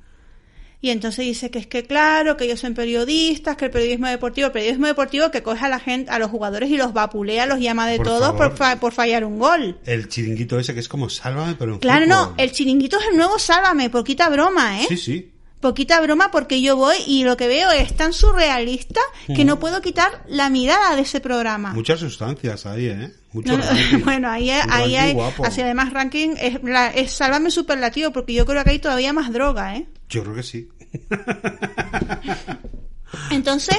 Y entonces dice que es que claro, que ellos son periodistas, que el periodismo deportivo, el periodismo deportivo que coge a la gente, a los jugadores y los vapulea, los llama de Por todos por, fa- por fallar un gol. El chiringuito ese que es como sálvame, pero en Claro, no, el chiringuito es el nuevo Sálvame, poquita broma, ¿eh? Sí, sí. Poquita broma porque yo voy y lo que veo es tan surrealista que no puedo quitar la mirada de ese programa. Muchas sustancias ahí, ¿eh? Mucho No, no, *laughs* bueno, ahí, Un ahí hay, así además ranking es, la- es sálvame superlativo porque yo creo que hay todavía más droga, ¿eh? Yo creo que sí, Entonces,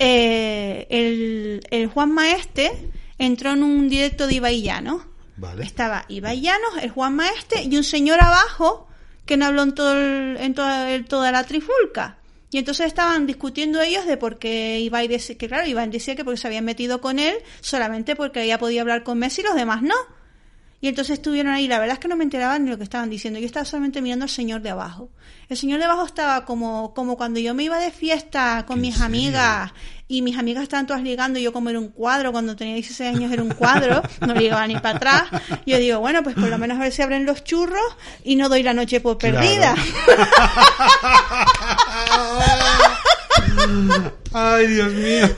eh, el, el Juan Maeste entró en un directo de Ibai Llanos. vale. Estaba Ibai Llanos, el Juan Maeste y un señor abajo que no habló en, todo el- en toda, el- toda la trifulca. Y entonces estaban discutiendo ellos de por qué Ibai decía, que claro, Ibai decía que porque se habían metido con él solamente porque ella podía hablar con Messi y los demás no. Y entonces estuvieron ahí, la verdad es que no me enteraba ni lo que estaban diciendo, yo estaba solamente mirando al señor de abajo. El señor de abajo estaba como, como cuando yo me iba de fiesta con ¿En mis serio? amigas y mis amigas estaban todas ligando yo como era un cuadro, cuando tenía 16 años era un cuadro, *laughs* no ligaba ni para atrás. Yo digo, bueno, pues por lo menos a ver si abren los churros y no doy la noche por Claro. perdida. *laughs* Ay, Dios mío.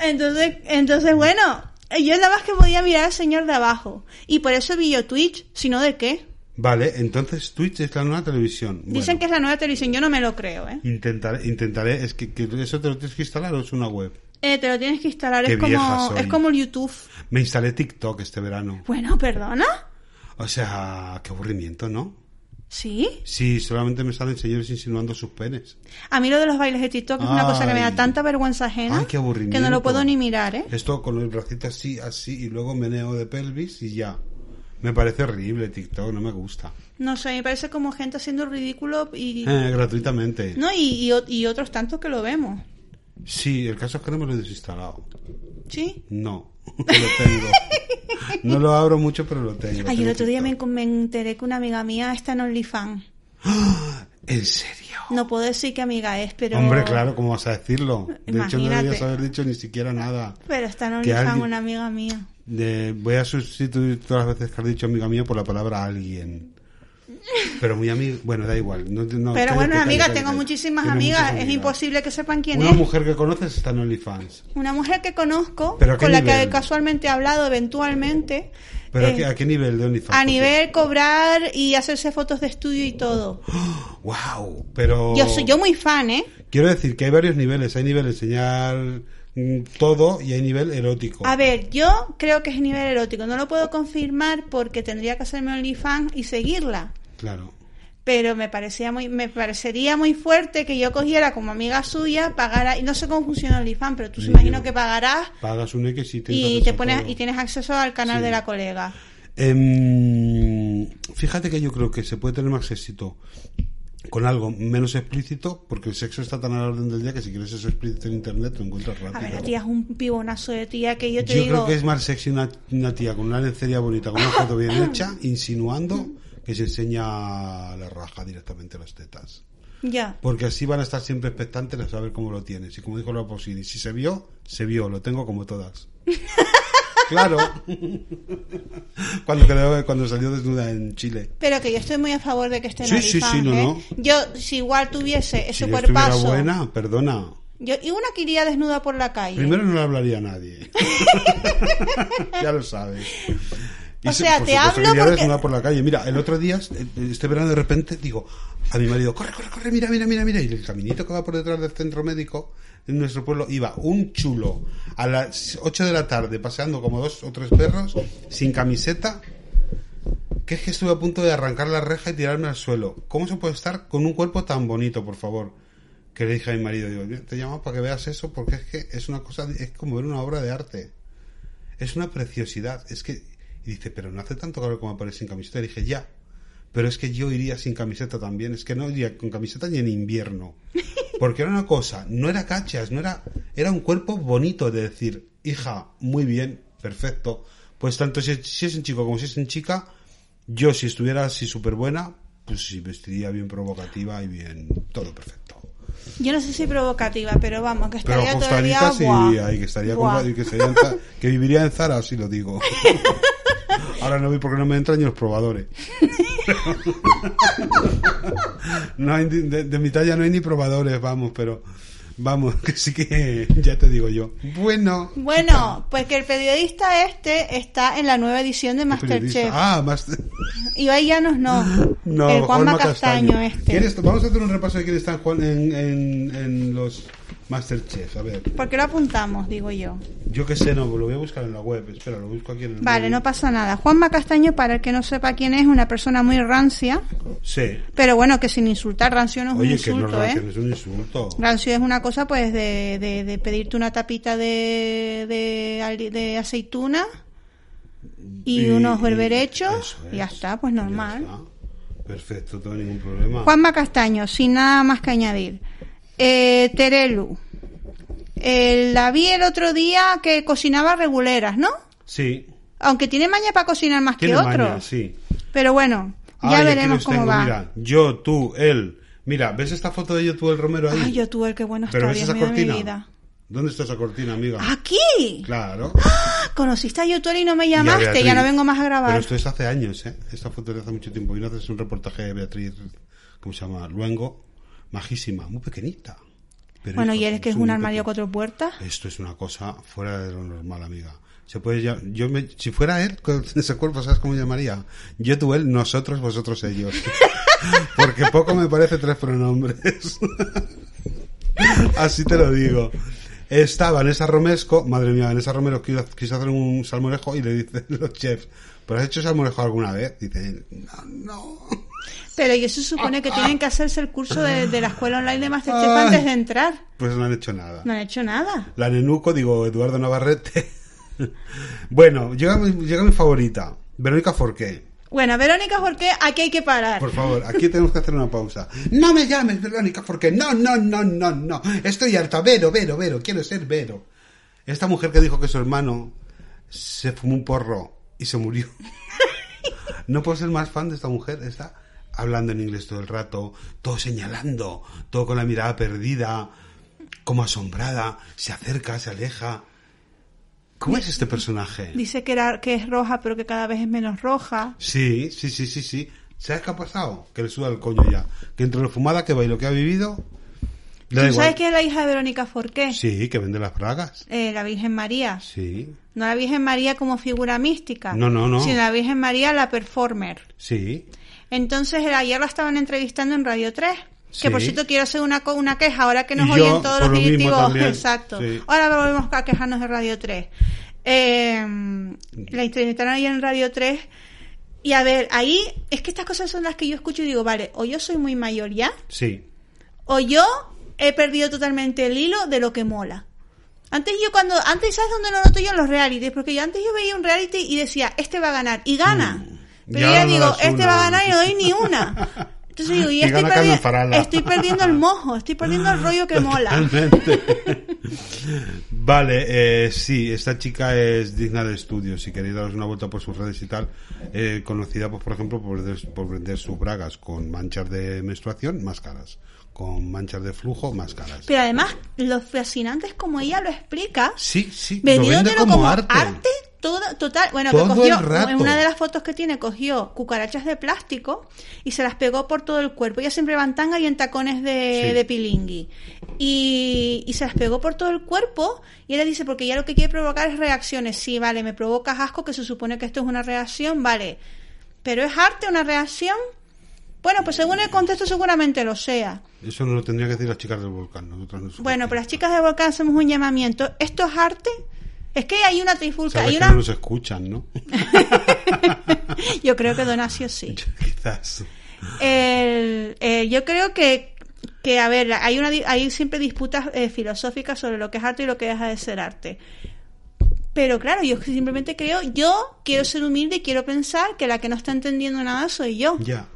Entonces, entonces bueno, yo nada más que podía mirar al señor de abajo. Y por eso vi yo Twitch, si no de qué. Vale, entonces Twitch es la nueva televisión. Dicen que es la nueva televisión, yo no me lo creo, ¿eh? Intentaré, intentaré, es que, que eso te lo tienes que instalar o es una web. Eh, te lo tienes que instalar, Qué es como, es como el YouTube. Me instalé TikTok este verano. Bueno, perdona. O sea, qué aburrimiento, ¿no? ¿Sí? Sí, solamente me salen señores insinuando sus penes. A mí lo de los bailes de TikTok es una cosa que me da tanta vergüenza ajena Ay, qué aburrimiento. que no lo puedo ni mirar, ¿eh? Esto con el bracito así, así, y luego meneo de pelvis y ya. Me parece horrible TikTok, no me gusta. No sé, me parece como gente haciendo ridículo y... Eh, gratuitamente. No, y, y otros tantos que lo vemos. Sí, el caso es que no me lo he desinstalado. ¿Sí? No, *laughs* lo tengo. No lo abro mucho, pero lo tengo. Ay, el otro día me, me enteré que una amiga mía está en OnlyFans. *gasps* ¿En serio? No puedo decir qué amiga es, pero... Hombre, claro, ¿cómo vas a decirlo? De hecho, no Imagínate. deberías haber dicho ni siquiera nada. Pero está en OnlyFans alguien- una amiga mía. De- voy a sustituir todas las veces que has dicho amiga mía por la palabra alguien. Pero muy amiga, bueno, da igual. No, no, Pero bueno, amiga, tengo muchísimas Tienes amigas. Es imposible que sepan quién Una es. mujer que conoces está en OnlyFans. Una mujer que conozco, ¿Pero con la que casualmente he hablado eventualmente. ¿Pero eh, a, qué, a qué nivel de OnlyFans? a nivel cobrar y hacerse fotos de estudio y todo. *gasps* ¡Wow! Pero... Yo soy yo muy fan, ¿eh? Quiero decir que hay varios niveles. Hay nivel enseñar mm, todo y hay nivel erótico. A ver, yo creo que es nivel erótico. No lo puedo confirmar porque tendría que hacerme OnlyFans y seguirla. Claro. Pero me parecía muy, me parecería muy fuerte que yo cogiera como amiga suya, pagara, y no sé cómo funciona OnlyFans, pero tú se imagino yo. que pagarás Pagas un X y te, y te pones y tienes acceso al canal Sí. de la colega. Em, fíjate que yo creo que se puede tener más éxito con algo menos explícito, porque el sexo está tan a la orden del día que si quieres eso explícito en internet lo encuentras rápido. A ver, la tía es un pibonazo de tía que yo te yo digo. creo que es más sexy una, una tía con una lencería bonita, con una foto bien *coughs* hecha, insinuando que se enseña la raja directamente las tetas. Ya. Porque así van a estar siempre expectantes a saber cómo lo tienes. Y como dijo la Posini, si se vio, se vio, lo tengo como todas. *laughs* claro. *laughs* cuando, quedó- cuando salió desnuda en Chile. Pero que yo estoy muy a favor de que esté en Sí, sí, sí, no, ¿eh? no. Yo, si igual tuviese Si ese yo estuviera cuerpazo. buena, perdona. Yo, y una que iría desnuda por la calle. Primero no le hablaría a nadie. *laughs* ya lo sabes. Y O se- sea, por te supuesto hablo porque- desnuda por la calle. Mira, el otro día, este verano de repente, digo a mi marido, corre, corre, corre, mira, mira, mira, mira. Y el caminito que va por detrás del centro médico en nuestro pueblo iba un chulo a las 8 de la tarde paseando como dos o tres perros sin camiseta. Que es que estuve a punto de arrancar la reja y tirarme al suelo. ¿Cómo se puede estar con un cuerpo tan bonito, por favor? Que le dije a mi marido, digo, te llamo para que veas eso porque es que es una cosa, es como ver una obra de arte. Es una preciosidad. Es que, y dice, pero no hace tanto calor como aparece sin camiseta. Y dije, ya. Pero es que yo iría sin camiseta también. Es que no iría con camiseta ni en invierno. *laughs* Porque era una cosa, no era cachas, no era, era un cuerpo bonito de decir, hija, muy bien, perfecto. Pues tanto si, si es en chico como si es en chica, yo si estuviera así súper buena, pues sí, vestiría bien provocativa y bien, todo perfecto. Yo no sé si provocativa, pero vamos, que Pero estaría día ajustadita sí, ahí que estaría con- que, en que viviría en Zara, así lo digo. *laughs* Ahora no vi porque no me entran ni los probadores. *laughs* no hay, de, de mi talla no hay ni probadores, vamos, pero vamos, *laughs* que sí que ya te digo yo. Bueno. Bueno, pues que el periodista este está en la nueva edición de. Masterchef. Ah, más... *laughs* Y Llanos no. No, el Juanma Juanma Castaño, este. ¿Quién está- Vamos a hacer un repaso de quién está Juan- en, en, en los Masterchef. A ver, ¿Por qué lo apuntamos, digo yo? yo qué sé, no, lo voy a buscar en la web. Espera, lo busco aquí en el Vale, móvil. no pasa nada. Juanma Castaño, para el que no sepa quién es, una persona muy rancia, Sí. pero bueno, que sin insultar, rancio no es Oye, un que no insulto, es ¿eh? es un insulto. Rancio es una cosa, pues, de, de, de pedirte una tapita de, de, de aceituna y, unos berberechos eso y ya es. está, pues normal. está. Perfecto, no hay ningún problema. Juanma Castaño, sin nada más que añadir. Eh, Terelu. Eh, la vi el otro día que cocinaba reguleras, ¿no? Sí. Aunque tiene maña para cocinar más que otros. maña, sí. Pero bueno, ya Ay, veremos cómo tengo, va. Mira, yo, tú, él. Mira, ¿ves esta foto de yo, tú, el Romero ahí? Ay, yo tuve el que bueno Pero está, esa de mi cortina. vida. ¿Dónde está esa cortina, amiga? ¡Aquí! Claro. Conociste a YouTube y no me llamaste, Beatriz. ya no vengo más a grabar. Pero esto es hace años, ¿eh? Esta foto es de hace mucho tiempo. Y no haces un reportaje de Beatriz, ¿cómo se llama? Luengo. Majísima, muy pequeñita. Pero bueno, y eres que es un armario pequeño. cuatro puertas. Esto es una cosa fuera de lo normal, amiga. Se puede ya, yo me, si fuera él con *laughs* ese cuerpo, ¿sabes cómo llamaría? Yo, tú, él, nosotros, vosotros, ellos. *laughs* Porque poco me parece tres pronombres. *laughs* Así te lo digo. Está Vanessa Romesco, madre mía, Vanessa Romero quiso, quiso hacer un salmorejo y le dicen los chefs, ¿pero has hecho salmorejo alguna vez? Dice, no, no. Pero y eso supone que tienen que hacerse el curso de, de la escuela online de Masterchef Ay. antes de entrar. Pues no han hecho nada. No han hecho nada. La Nenuco, digo, Eduardo Navarrete. *laughs* bueno, llega mi, llega mi favorita, Verónica Forqué. Bueno, Verónica, ¿por qué aquí hay que parar? Por favor, aquí tenemos que hacer una pausa. No me llames Verónica Forqué. No, no, no, no, no. Estoy harta. Vero, Vero, Vero. Quiero ser Vero. Esta mujer que dijo que su hermano se fumó un porro y se murió. no puedo ser más fan de esta mujer. Está hablando en inglés todo el rato, todo señalando, todo con la mirada perdida, como asombrada. Se acerca, se aleja. ¿Cómo es este personaje? Dice que, era, que es roja, pero que cada vez es menos roja. Sí, sí, sí, sí, sí. ¿Sabes qué ha pasado? Que le suda el coño ya. Que entre lo fumada que va y lo que ha vivido... ¿Tú igual. sabes quién es la hija de Verónica Forqué? Sí, que vende las bragas. Eh, la Virgen María. Sí, No la Virgen María como figura mística. No, no, no. Sino la Virgen María la performer. sí. Entonces, ayer la estaban entrevistando en Radio 3. Sí. Que por cierto quiero hacer una, una queja ahora que nos yo, oyen todos los lo directivos. *laughs* Exacto. Sí. Ahora volvemos a quejarnos de Radio 3. Eh, la entrevistaron ayer en Radio 3. Y a ver, ahí es que estas cosas son las que yo escucho y digo, vale, o yo soy muy mayor ya, Sí. o yo he perdido totalmente el hilo de lo que mola. Antes yo cuando, antes sabes dónde lo noto yo en los realities, porque yo antes yo veía un reality y decía, este va a ganar, y gana. Pero Ya yo ya no digo, este una. va a ganar y no doy ni *laughs* una. Entonces digo, y, Y estoy, Farala. estoy perdiendo el mojo, estoy perdiendo el rollo que mola. *laughs* Vale, eh, sí, esta chica es digna de estudio. Si queréis daros una vuelta por sus redes y tal, eh, conocida, pues, por ejemplo, por vender, por vender sus bragas con manchas de menstruación más caras, con manchas de flujo más caras. Pero además, lo fascinante es como ella lo explica, Sí, sí, lo vende como, como, arte. arte. toda- total, bueno, Todo que cogió, en una de las fotos que tiene, cogió cucarachas de plástico y se las pegó por todo el cuerpo. Ella siempre va en tanga y en tacones de, Sí. de pilingui. Y, y se las pegó por todo el cuerpo y ella dice, porque ya lo que quiere provocar es reacciones. Sí, vale, me provoca asco, que se supone que esto es una reacción, vale. Pero ¿es arte una reacción? Bueno, pues según el contexto seguramente lo sea. Eso no lo tendría que decir las chicas del volcán. Nosotros no Bueno, pero las chicas. chicas de Volcán hacemos un llamamiento. ¿Esto es arte? Es que hay una trifulca, Sabes hay que una... no nos escuchan, ¿no? *laughs* Yo creo que Donacio sí. *laughs* Quizás. El- eh, yo creo que, que, a ver, hay, una, hay siempre disputas eh, filosóficas sobre lo que es arte y lo que deja de ser arte. Pero claro, yo simplemente creo, yo quiero ser humilde y quiero pensar que la que no está entendiendo nada soy yo. Ya.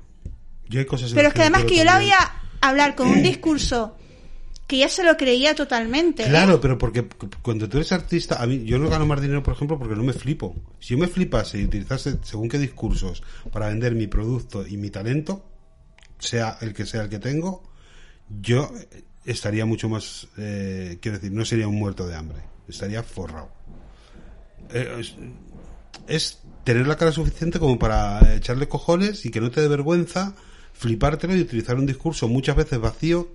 Yo hay cosas en Pero es que además que yo la voy a hablar con un *clears throat* discurso que ya se lo creía totalmente. ¿eh? Claro, pero porque cu- cuando tú eres artista, a mí yo no gano más dinero, por ejemplo, porque no me flipo. Si yo me flipase y utilizase según qué discursos para vender mi producto y mi talento, sea el que sea el que tengo, yo eh, estaría mucho más, eh, quiero decir, no sería un muerto de hambre, estaría forrado. Eh, es- es tener la cara suficiente como para echarle cojones y que no te dé vergüenza flipártelo y utilizar un discurso muchas veces vacío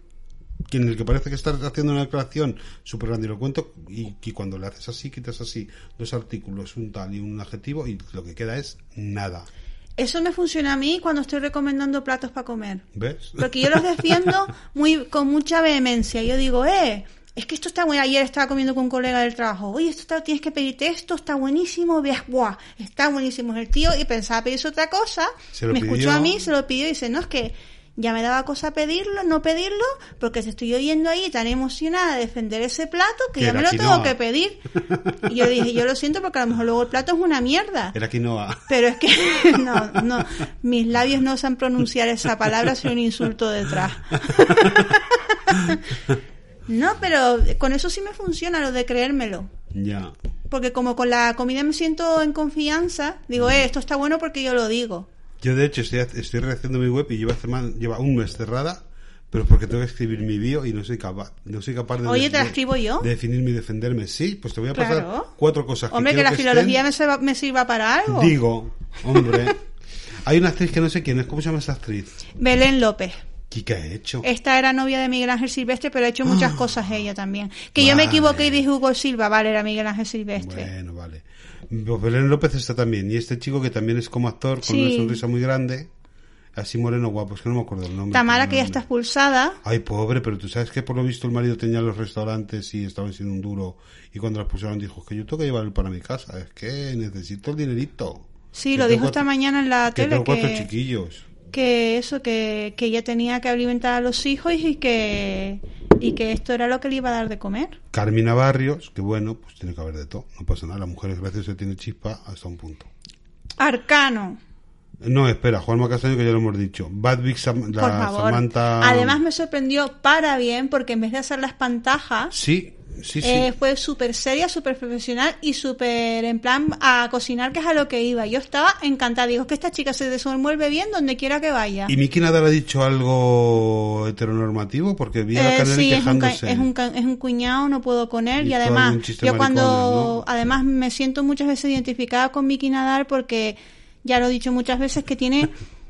que en el que parece que estás haciendo una declaración súper grandilocuente y que cuando le haces así, quitas así dos artículos, un tal y un adjetivo y lo que queda es nada. Eso me funciona a mí cuando estoy recomendando platos para comer. ¿Ves? Porque yo los defiendo *laughs* muy con mucha vehemencia. Yo digo, eh, es que esto está bueno. Ayer estaba comiendo con un colega del trabajo. Oye, esto está, tienes que pedirte esto, está buenísimo. Veas, buah, está buenísimo. El tío y pensaba pedirse otra cosa. Se lo me pidió. escuchó a mí, se lo pidió y dice, no, es que ya me daba cosa pedirlo, no pedirlo, porque te estoy oyendo ahí tan emocionada de defender ese plato que Que ya me lo quinoa. tengo que pedir. *laughs* Y yo dije, yo lo siento porque a lo mejor luego el plato es una mierda. Era quinoa. Pero es que *laughs* no, no, mis labios no saben pronunciar esa palabra sin un insulto detrás. *laughs* No, pero con eso sí me funciona lo de creérmelo. Ya. Porque como con la comida me siento en confianza, digo, eh, esto está bueno porque yo lo digo. Yo de hecho estoy, estoy rehaciendo mi web y lleva, lleva un mes cerrada, pero porque tengo que escribir mi bio y no soy capaz. No soy capaz de, Oye, ¿te la escribo yo? de definirme y defenderme. Sí, pues te voy a pasar Claro. cuatro cosas. que Hombre, que la estén. filología me sirva, me sirva para algo. Digo, hombre. Hay una actriz que no sé quién es. ¿Cómo se llama esa actriz? Belén López. ¿Qué, ha hecho? Esta era novia de Miguel Ángel Silvestre, pero ha hecho muchas cosas ella también. Que yo me Vale. equivoqué y dije Hugo Silva, vale, era Miguel Ángel Silvestre. Bueno, vale. Pues Belén López está también. Y este chico que también es como actor, con Sí. una sonrisa muy grande. Así moreno guapo, es que no me acuerdo el nombre. Tamara, que ya está expulsada. Ay, pobre, pero tú sabes que por lo visto el marido tenía los restaurantes y estaban siendo un duro. Y cuando la expulsaron dijo que yo tengo que llevarlo para mi casa. Es que necesito el dinerito. Sí, Que lo dijo esta cuatro- mañana en la Que tele tengo cuatro que, chiquillos. Que eso, que, que ella tenía que alimentar a los hijos y que, y que esto era lo que le iba a dar de comer. Carmina Barrios, que bueno, pues tiene que haber de todo. No pasa nada. La mujer, gracias a tiene chispa hasta un punto. Arcano, No, espera, Juanma Castaño, que ya lo hemos dicho. Bad Big Sam- la por favor. Samantha. Además me sorprendió para bien porque en vez de hacer las pantajas, Sí, sí, sí. eh, fue súper seria, súper profesional y súper en plan a cocinar, que es a lo que iba. Yo estaba encantada. Digo, es que esta chica se desenvuelve bien donde quiera que vaya. ¿Y Miki Nadal ha dicho algo heteronormativo? Porque vi a la Eh, sí, es un, ca- quejándose. es, un, es un cuñado, no puedo con él. Y además, yo cuando. Además, me siento muchas veces identificada con Vicky Nadal porque ya lo he dicho muchas veces que tiene *laughs*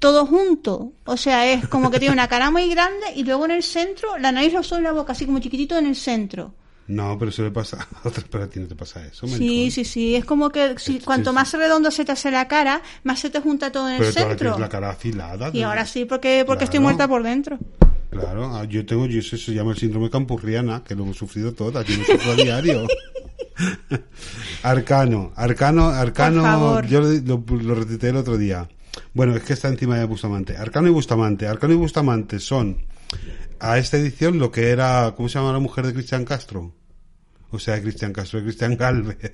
todo junto. O sea, es como que tiene una cara muy grande y luego en el centro, la nariz, los ojos y la boca, así como chiquitito en el centro. No, pero eso le pasa *laughs* a otras, pero a ti no te pasa eso. Sí, maricón. sí, sí. Es como que si, Sí, cuanto sí. más redondo se te hace la cara, más se te junta todo en Pero el centro. tienes la cara afilada. Y ahora sí, porque, porque estoy Claro. muerta por dentro. Claro, ah, yo tengo, yo eso se llama el síndrome campurriana, que lo hemos sufrido todas, yo lo sufro a diario. *laughs* Arcano, Arcano, Arcano, yo lo, lo, lo retuiteé el otro día. Bueno, es que está encima de Bustamante. Arcano y Bustamante. Arcano y Bustamante son a esta edición lo que era, ¿cómo se llama la mujer de Cristian Castro? O sea, de Cristian Castro, de Cristian Galvez.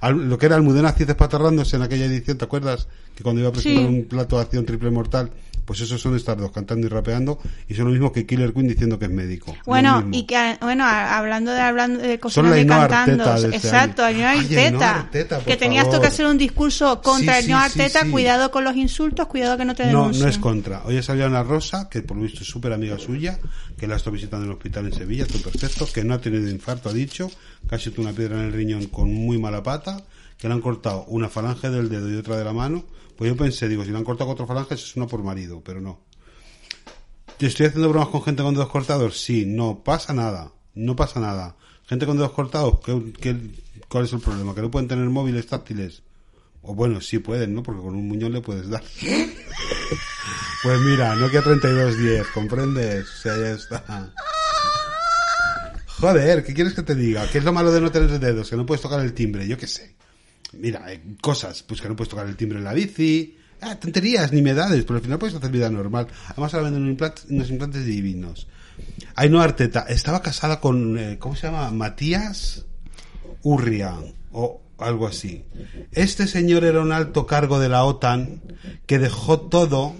Al- lo que era Almudena Cid despatarrándose en aquella edición, ¿te acuerdas? Que cuando iba a presentar Sí. un plato de acción triple mortal, pues esos son estas dos, cantando y rapeando, y son lo mismo que Killer Queen diciendo que es médico. Bueno, y que, bueno, a- hablando de hablando de Son cocinando la Ainhoa cantando, de este exacto. Ainhoa Arteta, Arteta, que tenías tú favor. que hacer un discurso contra Sí, sí, Ainhoa sí, Arteta, sí. cuidado con los insultos, cuidado que no te No, denuncien. no es contra. Hoy ha salido Ana Rosa, que por lo visto es súper amiga suya, que la está visitando en el hospital en Sevilla, todo perfecto, que no ha tenido infarto, ha dicho, que ha sido una piedra en el riñón con muy mala pata, que le han cortado una falange del dedo y otra de la mano. Pues yo pensé, digo, si le han cortado cuatro falanges es una por marido, pero no. ¿Te estoy haciendo bromas con gente con dedos cortados? Sí, no pasa nada, no pasa nada. Gente con dedos cortados, ¿qué, qué, cuál es el problema? ¿Que no pueden tener móviles táctiles? O bueno, sí pueden, ¿no? Porque con un muñón le puedes dar. *laughs* Pues mira, Nokia 3210, ¿comprendes? O sea, ya está. Joder, ¿qué quieres que te diga? ¿Qué es lo malo de no tener dedos? Que no puedes tocar el timbre, yo qué sé. Mira, cosas, pues que no puedes tocar el timbre en la bici. Ah, tonterías, nimiedades, pero al final puedes hacer vida normal. Además ahora venden implant- unos implantes divinos. Ainhoa Arteta estaba casada con, eh, ¿cómo se llama? Matías Urria o algo así. Este señor era un alto cargo de la OTAN que dejó todo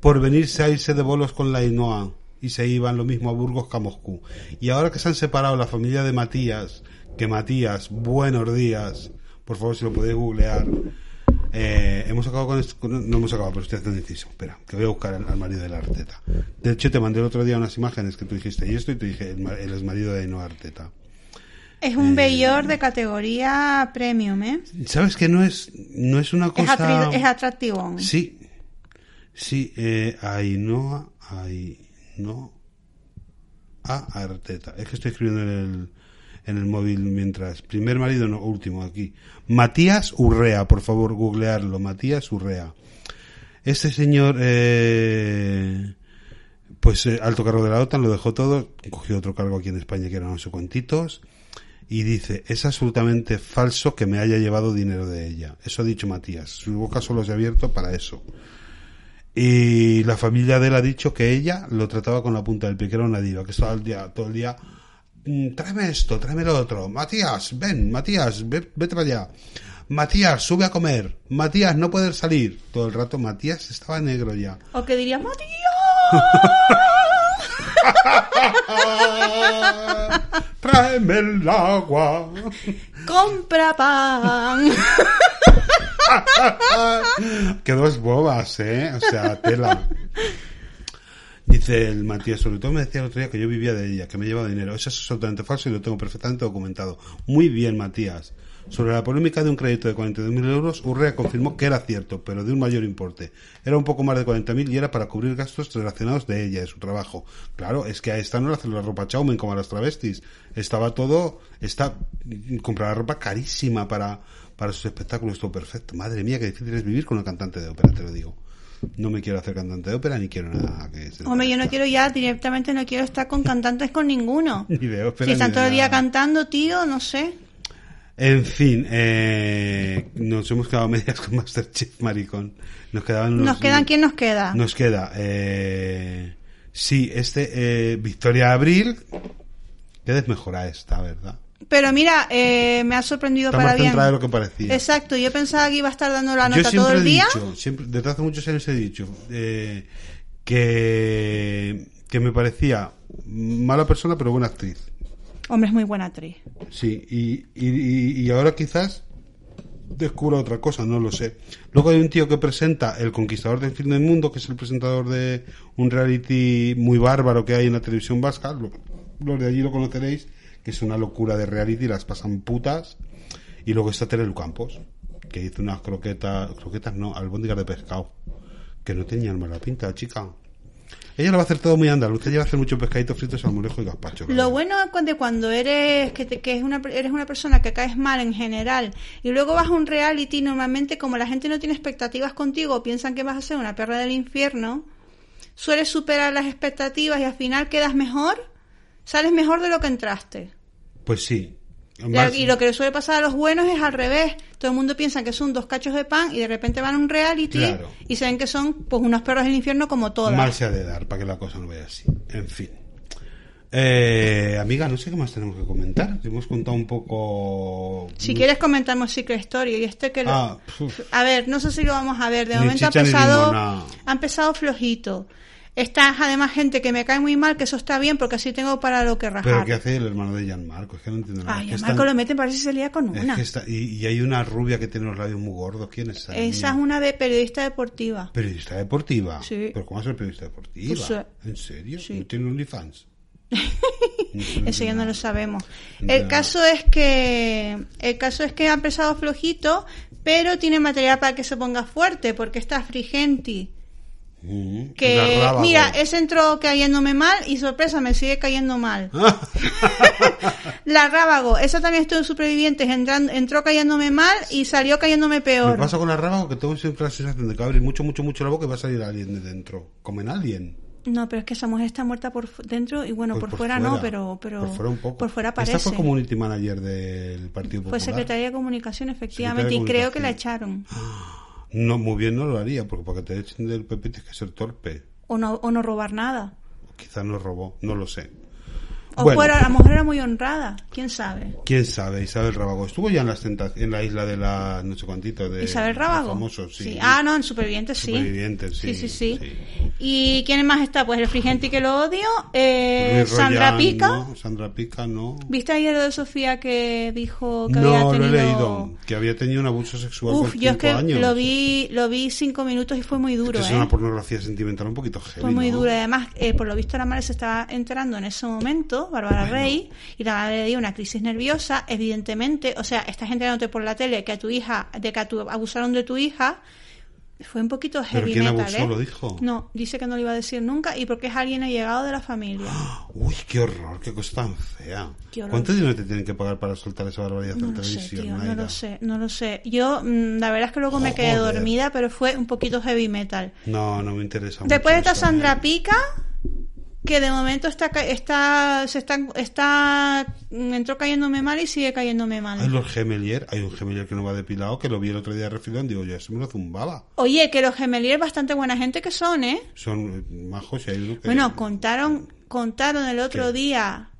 por venirse a irse de bolos con la Ainhoa y se iban lo mismo a Burgos que a Moscú. Y ahora que se han separado la familia de Matías, que Matías, buenos días, por favor si lo podéis googlear, eh, hemos acabado con esto, con- no hemos acabado, pero estoy haciendo inciso, espera, que voy a buscar al, al marido de la Arteta. De hecho te mandé el otro día unas imágenes que tú dijiste y esto y te dije, el, el exmarido de Ainhoa Arteta. Es un Bayor de categoría premium, ¿eh? ¿Sabes que no es, no es una Es, cosa... atri- es atractivo. Sí, sí, eh, Ainhoa, Ainhoa Arteta. Es que estoy escribiendo en el, en el móvil mientras. Primer marido, no, último aquí. Matías Urrea, por favor, googlearlo. Matías Urrea. Este señor, eh, pues eh, alto cargo de la OTAN, lo dejó todo, cogió otro cargo aquí en España que eran no sé cuantitos, y dice, es absolutamente falso que me haya llevado dinero de ella. Eso ha dicho Matías. Su boca solo se ha abierto para eso. Y la familia de él ha dicho que ella lo trataba con la punta del pie, que era una diva, que estaba el día, todo el día, "Mm, tráeme esto, tráeme lo otro. Matías, ven, Matías, ve- vete para allá. Matías, sube a comer. Matías, no puedes salir. Todo el rato Matías estaba negro ya. O que diría, Matías, *laughs* tráeme el agua. compra pan. *laughs* que dos bobas, ¿eh? O sea, tela. Dice el Matías, sobre todo me decía el otro día que yo vivía de ella, que me llevaba dinero. Eso es absolutamente falso y lo tengo perfectamente documentado. Muy bien, Matías. Sobre la polémica de un crédito de 42.000 euros, Urrea confirmó que era cierto, pero de un mayor importe. Era un poco más de 40.000 y era para cubrir gastos relacionados de ella, de su trabajo. Claro, es que a esta no le hacen la ropa chaumen como a las travestis. Estaba todo, está, comprar la ropa carísima para, para sus espectáculos, todo perfecto. Madre mía, qué difícil es vivir con una cantante de ópera, te lo digo. No me quiero hacer cantante de ópera ni quiero nada que se Hombre, yo no quiero ya, directamente no quiero estar con cantantes con ninguno. *laughs* Ni de ópera Si están todo el día cantando, tío, no sé. En fin, eh, nos hemos quedado *laughs* medias con Masterchef, maricón. Nos quedaban unos- Nos quedan, ¿quién nos queda? Nos queda, eh, sí, este, eh, Victoria Abril. Qué desmejora esta, ¿verdad? Pero mira, eh, me ha sorprendido Está para más bien. de lo que parecía. Exacto, yo pensaba que iba a estar dando la nota todo el he día. dicho, siempre, desde hace muchos años he dicho, eh, que, que me parecía mala persona pero buena actriz. Hombre, es muy buena actriz. Sí, y, y, y- ahora quizás descubra otra cosa, no lo sé. Luego hay un tío que presenta El Conquistador del Fin del Mundo, que es el presentador de un reality muy bárbaro que hay en la televisión vasca. Lo- Los de allí lo conoceréis, que es una locura de reality, las pasan putas. Y luego está Terelu Campos, que hizo unas croquetas, croquetas no, albóndigas de pescado, que no tenían mala pinta, chica. Ella lo va a hacer todo muy andaluz, ella va a hacer mucho pescadito frito, salmorejo y gazpacho. Lo bueno es cuando, cuando eres que, te- que es una, eres una persona que caes mal en general y luego vas a un reality, normalmente como la gente no tiene expectativas contigo, piensan que vas a ser una perra del infierno, sueles superar las expectativas y al final quedas mejor, sales mejor de lo que entraste. Pues sí. Más- Y lo que le suele pasar a los buenos es al revés. Todo el mundo piensa que son dos cachos de pan y de repente van a un reality Claro. y se ven que son pues unos perros del infierno como todas. Mal se ha de dar para que la cosa no vaya así. En fin. Eh, amiga, no sé qué más tenemos que comentar. Hemos contado un poco. Si quieres comentamos Secret Story y este que lo- Ah. A ver, no sé si lo vamos a ver. De Ni momento ha empezado, ha empezado flojito. Está además gente que me cae muy mal, que eso está bien porque así tengo para lo que Pero rajar. ¿qué hace el hermano de Gianmarco? Es que no entiendo nada. Ay, Es a que Marco están- lo meten, parece que se lía con es una. que está- y, y hay una rubia que tiene los labios muy gordos. ¿Quién es esa? Esa es una de periodista deportiva. Periodista deportiva. Sí. ¿Pero cómo a ser periodista deportiva? Pues, eh, ¿En serio? sí. ¿No tiene OnlyFans? *laughs* Eso ya no lo sabemos. El caso es que el caso es que ha empezado flojito, pero tiene material para que se ponga fuerte, porque está Frigenti. Que mira, ese entró cayéndome mal y sorpresa, me sigue cayendo mal. *laughs* La Rábago, esa también estuvo en Supervivientes, entran- entró cayéndome mal y salió cayéndome Me peor. pasa con la rábago que tengo siempre la sensación de que abrir mucho, mucho, mucho la boca y va a salir alguien de dentro. Comen alguien. No, pero es que esa mujer está muerta por dentro y bueno, Pues por, fuera, no, pero, pero por fuera un poco. por fuera Esta parece. fue community manager del Partido Fue Popular. secretaria de comunicación, efectivamente, de y creo que la Comunicación. echaron. No, muy bien no lo haría, porque para que te echen del PP tienes que ser torpe. O no, o no robar nada. O quizás no robó, no lo sé. O Bueno. fuera, a lo mejor era muy honrada, quién sabe. ¿Quién sabe? Isabel Rábago. Estuvo ya en, las tenta- en la isla de la no sé cuántito de Isabel Rábago. famosos, sí. Ah, no, en Supervivientes sí. Supervivientes, sí, Sí, sí, sí. sí. ¿Y quién más está? Pues el Frigenti que lo odio, eh, Sandra Royan, Pica. no, Sandra Pica, no. ¿Viste ayer lo de Sofía que dijo que No, había lo tenido... he leído. Que había tenido un abuso sexual Uf, con yo es que años. lo vi, lo vi cinco minutos y fue muy duro, es ¿eh? una pornografía sentimental un poquito heavy, Fue muy ¿no? duro. Además, eh, por lo visto la madre se estaba enterando en ese momento Bárbara Rey, y la madre le dio una crisis nerviosa, evidentemente, o sea, esta gente dándote por la tele que a tu hija, de que a tu- abusaron de tu hija, fue un poquito ¿Pero heavy quién metal, abusó? ¿eh? ¿Lo dijo? No, dice que no lo iba a decir nunca y porque es alguien allegado de la familia. *gasps* Uy, qué horror, qué cosa tan fea. ¿Cuánto dinero te tienen que pagar para soltar esa barbaridad No en lo sé, televisión? tío, no lo sé, no lo sé. Yo, mm, la verdad es que luego me quedé Joder. dormida, pero fue un poquito heavy metal. No, no me interesa Después mucho está eso, Sandra ¿eh? Pica, que de momento está, está, se está, está, mm, entró cayéndome mal y sigue cayéndome mal. Hay los gemelier, hay un gemelier que no va depilado, que lo vi el otro día de refilón, digo, yo, eso me lo zumbaba. Oye, que los gemeliers bastante buena gente que son, ¿eh? Son eh, majos y hay que... Bueno, contaron, contaron el otro ¿Qué? día.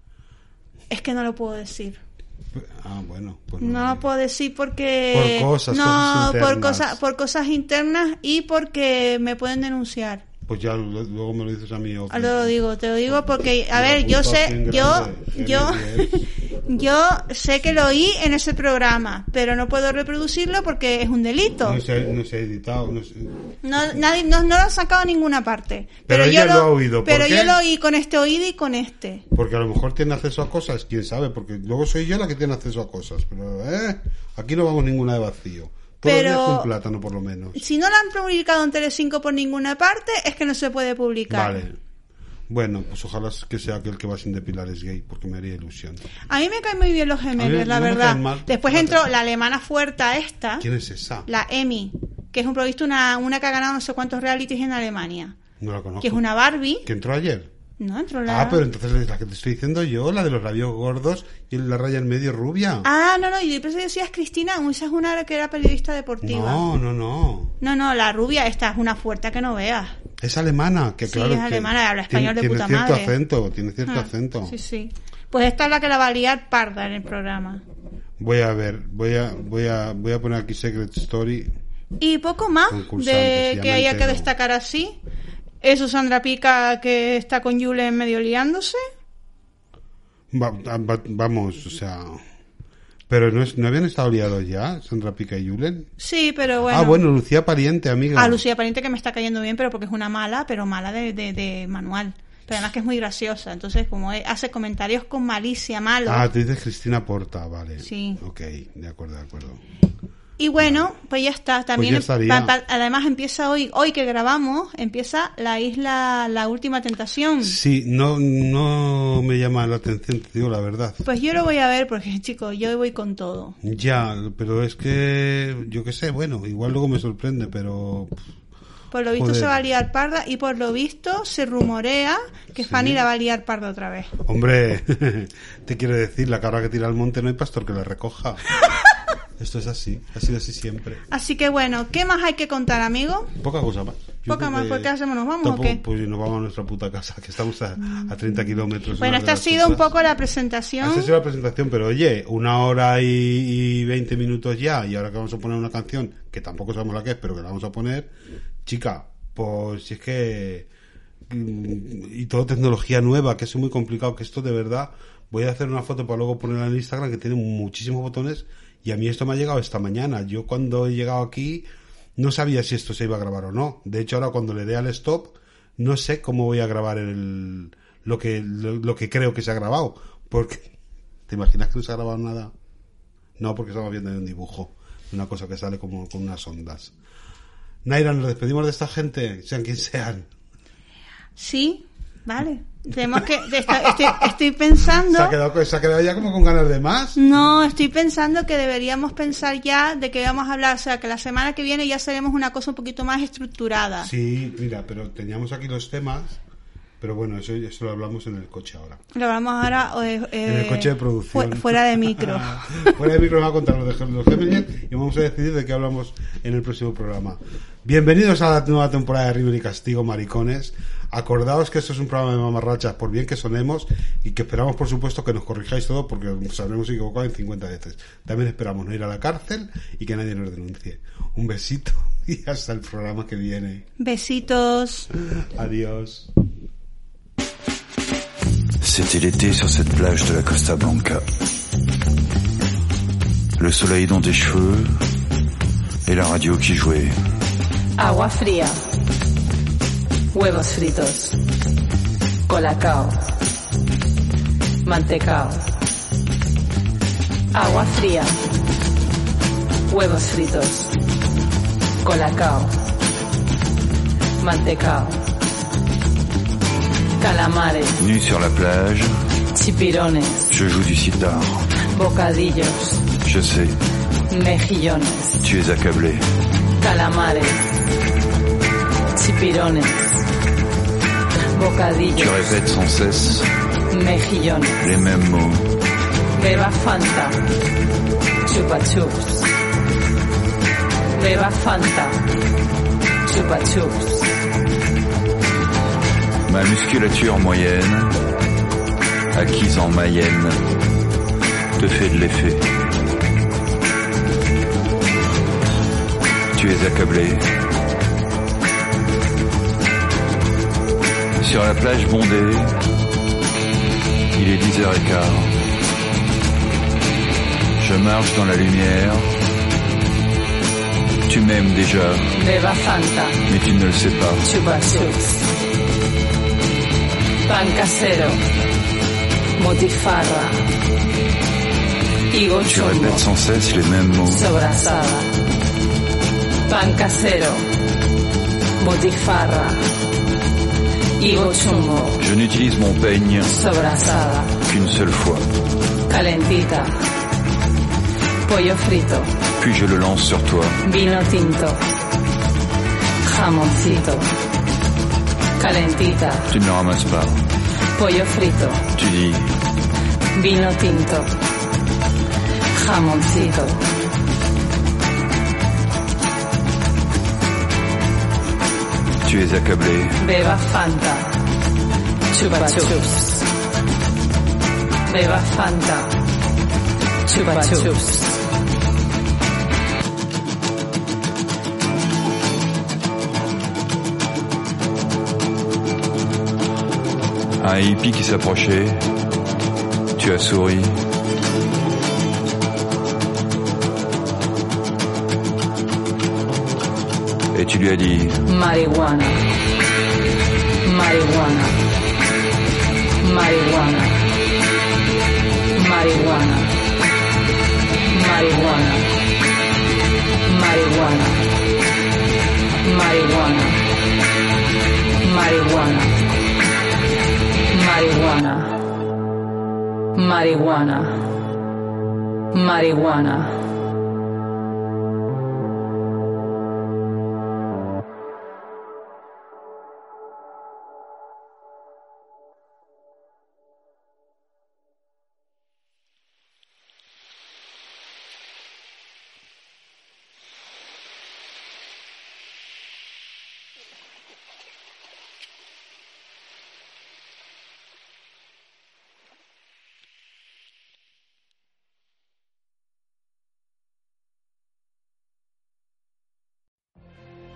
Es que no lo puedo decir. Ah, bueno, pues No lo puedo decir porque Por cosas, no cosas por cosas por cosas internas y porque me pueden denunciar. Pues ya lo- luego me lo dices a mí. o- Ahora lo digo, te lo digo porque a Lo ver, yo sé, yo yo *laughs* yo sé que lo oí en ese programa, pero no puedo reproducirlo porque es un delito. No se, ha- no se ha editado, no se- No, nadie, no, no lo han sacado a ninguna parte. Pero yo ella lo ha oído, ¿por Pero qué? yo lo oí con este oído y con este. Porque a lo mejor tiene acceso a cosas, quién sabe, porque luego soy yo la que tiene acceso a cosas. Pero, ¿eh? Aquí no vamos ninguna de vacío. Pero- con plátano, por lo menos. Si no lo han publicado en Telecinco por ninguna parte, es que no se puede publicar. Vale. Bueno, pues ojalá que sea aquel que va sin depilar es gay, porque me haría ilusión. A mí me caen muy bien los mí gemelos, la no verdad. Después entró la alemana fuerta esta, ¿Quién es esa? la Emi, que es un provisto una, una que ha ganado no sé cuántos realities en Alemania. No la conozco. Que es una Barbie. ¿Que entró ayer? No, entró la... Ah, pero entonces es la que te estoy diciendo yo, la de los labios gordos y la raya en medio rubia. Ah, no, no, y después decías Cristina, esa es una que era periodista deportiva. no, no, no. No, no, la rubia esta es una fuerte que no veas. Es alemana, que Sí, claro. es que alemana, habla español de tiene, puta tiene cierto madre. acento, tiene cierto Ah, acento. Sí, sí. Pues esta es la que la va a liar parda en el programa. Voy a ver, voy a, voy a, voy a poner aquí Secret Story. Y poco más de que haya que destacar así. Eso Sandra Pica que está con Julen medio liándose. Va- va- vamos, o sea. Pero no, es- no habían estado liados ya, Sandra Pica y Julen. Sí, pero bueno. Ah, bueno, Lucía Pariente, amiga. A Lucía Pariente que me está cayendo bien, pero porque es una mala, pero mala de, de, de manual. Pero además que es muy graciosa. Entonces, como hace comentarios con malicia, malo. Ah, te dices Cristina Porta, vale. Sí. Ok, de acuerdo, de acuerdo. Y bueno, pues ya está. También Pues ya pa- pa- además empieza hoy, hoy que grabamos, empieza la isla, la última tentación. Sí, no, no me llama la atención, te digo la verdad. Pues yo lo voy a ver porque, *laughs* chicos, yo voy con todo. Ya, pero es que, yo qué sé, bueno, igual luego me sorprende, pero... Por lo visto Joder. se va a liar parda y por lo visto se rumorea que Sí. Fanny la va a liar parda otra vez. Hombre, *laughs* te quiero decir, la cabra que tira al monte no hay pastor que la recoja. *laughs* Esto es así, ha sido así siempre. Así que bueno, ¿qué más hay que contar, amigo? Poca cosa más. Yo Poca más, ¿por qué hacemos? ¿Nos vamos o tampoco- qué? Pues nos vamos a nuestra puta casa, que estamos a, a 30 kilómetros. Bueno, esta ha sido un poco la presentación. Esta ha sido la presentación, pero oye, una hora y, y 20 minutos ya, y ahora que vamos a poner una canción, que tampoco sabemos la que es, pero que la vamos a poner, chica, pues si es que... mm, Y todo tecnología nueva, que es muy complicado, que esto de verdad... Voy a hacer una foto para luego ponerla en Instagram, que tiene muchísimos botones, y a mí esto me ha llegado esta mañana. Yo cuando he llegado aquí no sabía si esto se iba a grabar o no. De hecho, ahora cuando le dé al stop, no sé cómo voy a grabar el, lo, que, lo, que creo que se ha grabado. Porque, ¿te imaginas que no se ha grabado nada? No, porque estamos viendo un dibujo. Una cosa que sale como con unas ondas. Naira, nos despedimos de esta gente, sean quien sean. Sí, vale. Tenemos que. estoy, estoy pensando. Se ha, quedado, se ha quedado ya como con ganas de más. No, estoy pensando que deberíamos pensar ya de que vamos a hablar, o sea, que la semana que viene ya seremos una cosa un poquito más estructurada. Sí, mira, pero teníamos aquí los temas. Pero bueno, eso, eso lo hablamos en el coche ahora. Lo hablamos ahora *laughs* eh, eh, En el coche de producción. fu- fuera de micro. *laughs* Fuera de micro va a contar los de los Gemini y vamos a decidir de qué hablamos en el próximo programa. Bienvenidos a la nueva temporada de River y Castigo, maricones. Acordaos que esto es un programa de mamarrachas, por bien que sonemos, y que esperamos, por supuesto, que nos corrijáis todo, porque nos habremos equivocado en 50 veces. También esperamos no ir a la cárcel y que nadie nos denuncie. Un besito *laughs* y hasta el programa que viene. Besitos. Adiós. C'était l'été sur cette plage de la Costa Blanca. Le soleil dans tes cheveux et la radio qui jouait. Agua fría. Huevos fritos. Colacao. Mantecao. Agua fría. Huevos fritos. Colacao. Mantecao. Calamares. Nu sur la plage, Chipirones. je joue du sitar. Bocadillos. Je sais, Mejillones. tu es accablé. Calamares. Chipirones. Tu Bocadillos. répètes sans cesse Mejillones. les mêmes mots. Beba Fanta. Chupa chups. Beba Fanta. Chupa chups. Ma musculature moyenne, acquise en Mayenne, te fait de l'effet. Tu es accablé. Sur la plage bondée, il est 10h15. Je marche dans la lumière. Tu m'aimes déjà, mais tu ne le sais pas. Pan casero. Motifarra. Higo Tu répètes sans cesse les mêmes mots. Sobrasada. Pan casero. Botifarra. Higo chumbo. Je n'utilise mon peigne Sobrasada. qu'une seule fois, Calentita. Pollo frito. puis je le lance sur toi. Vino tinto. Jamoncito. Calentita. Tu ne ramasses pas. Pollo frito. Tu dis, Vino tinto. Jamoncito. tu es accablé. Beba Fanta. Chupa chups. Beba Fanta. Chupa chups. Un hippie qui s'approchait. Tu as souri. Et tu lui as dit, Marihuana. Marihuana. Marihuana. Marihuana. Marihuana. Marihuana. Marihuana. Marihuana. Marihuana. Marihuana. Marihuana.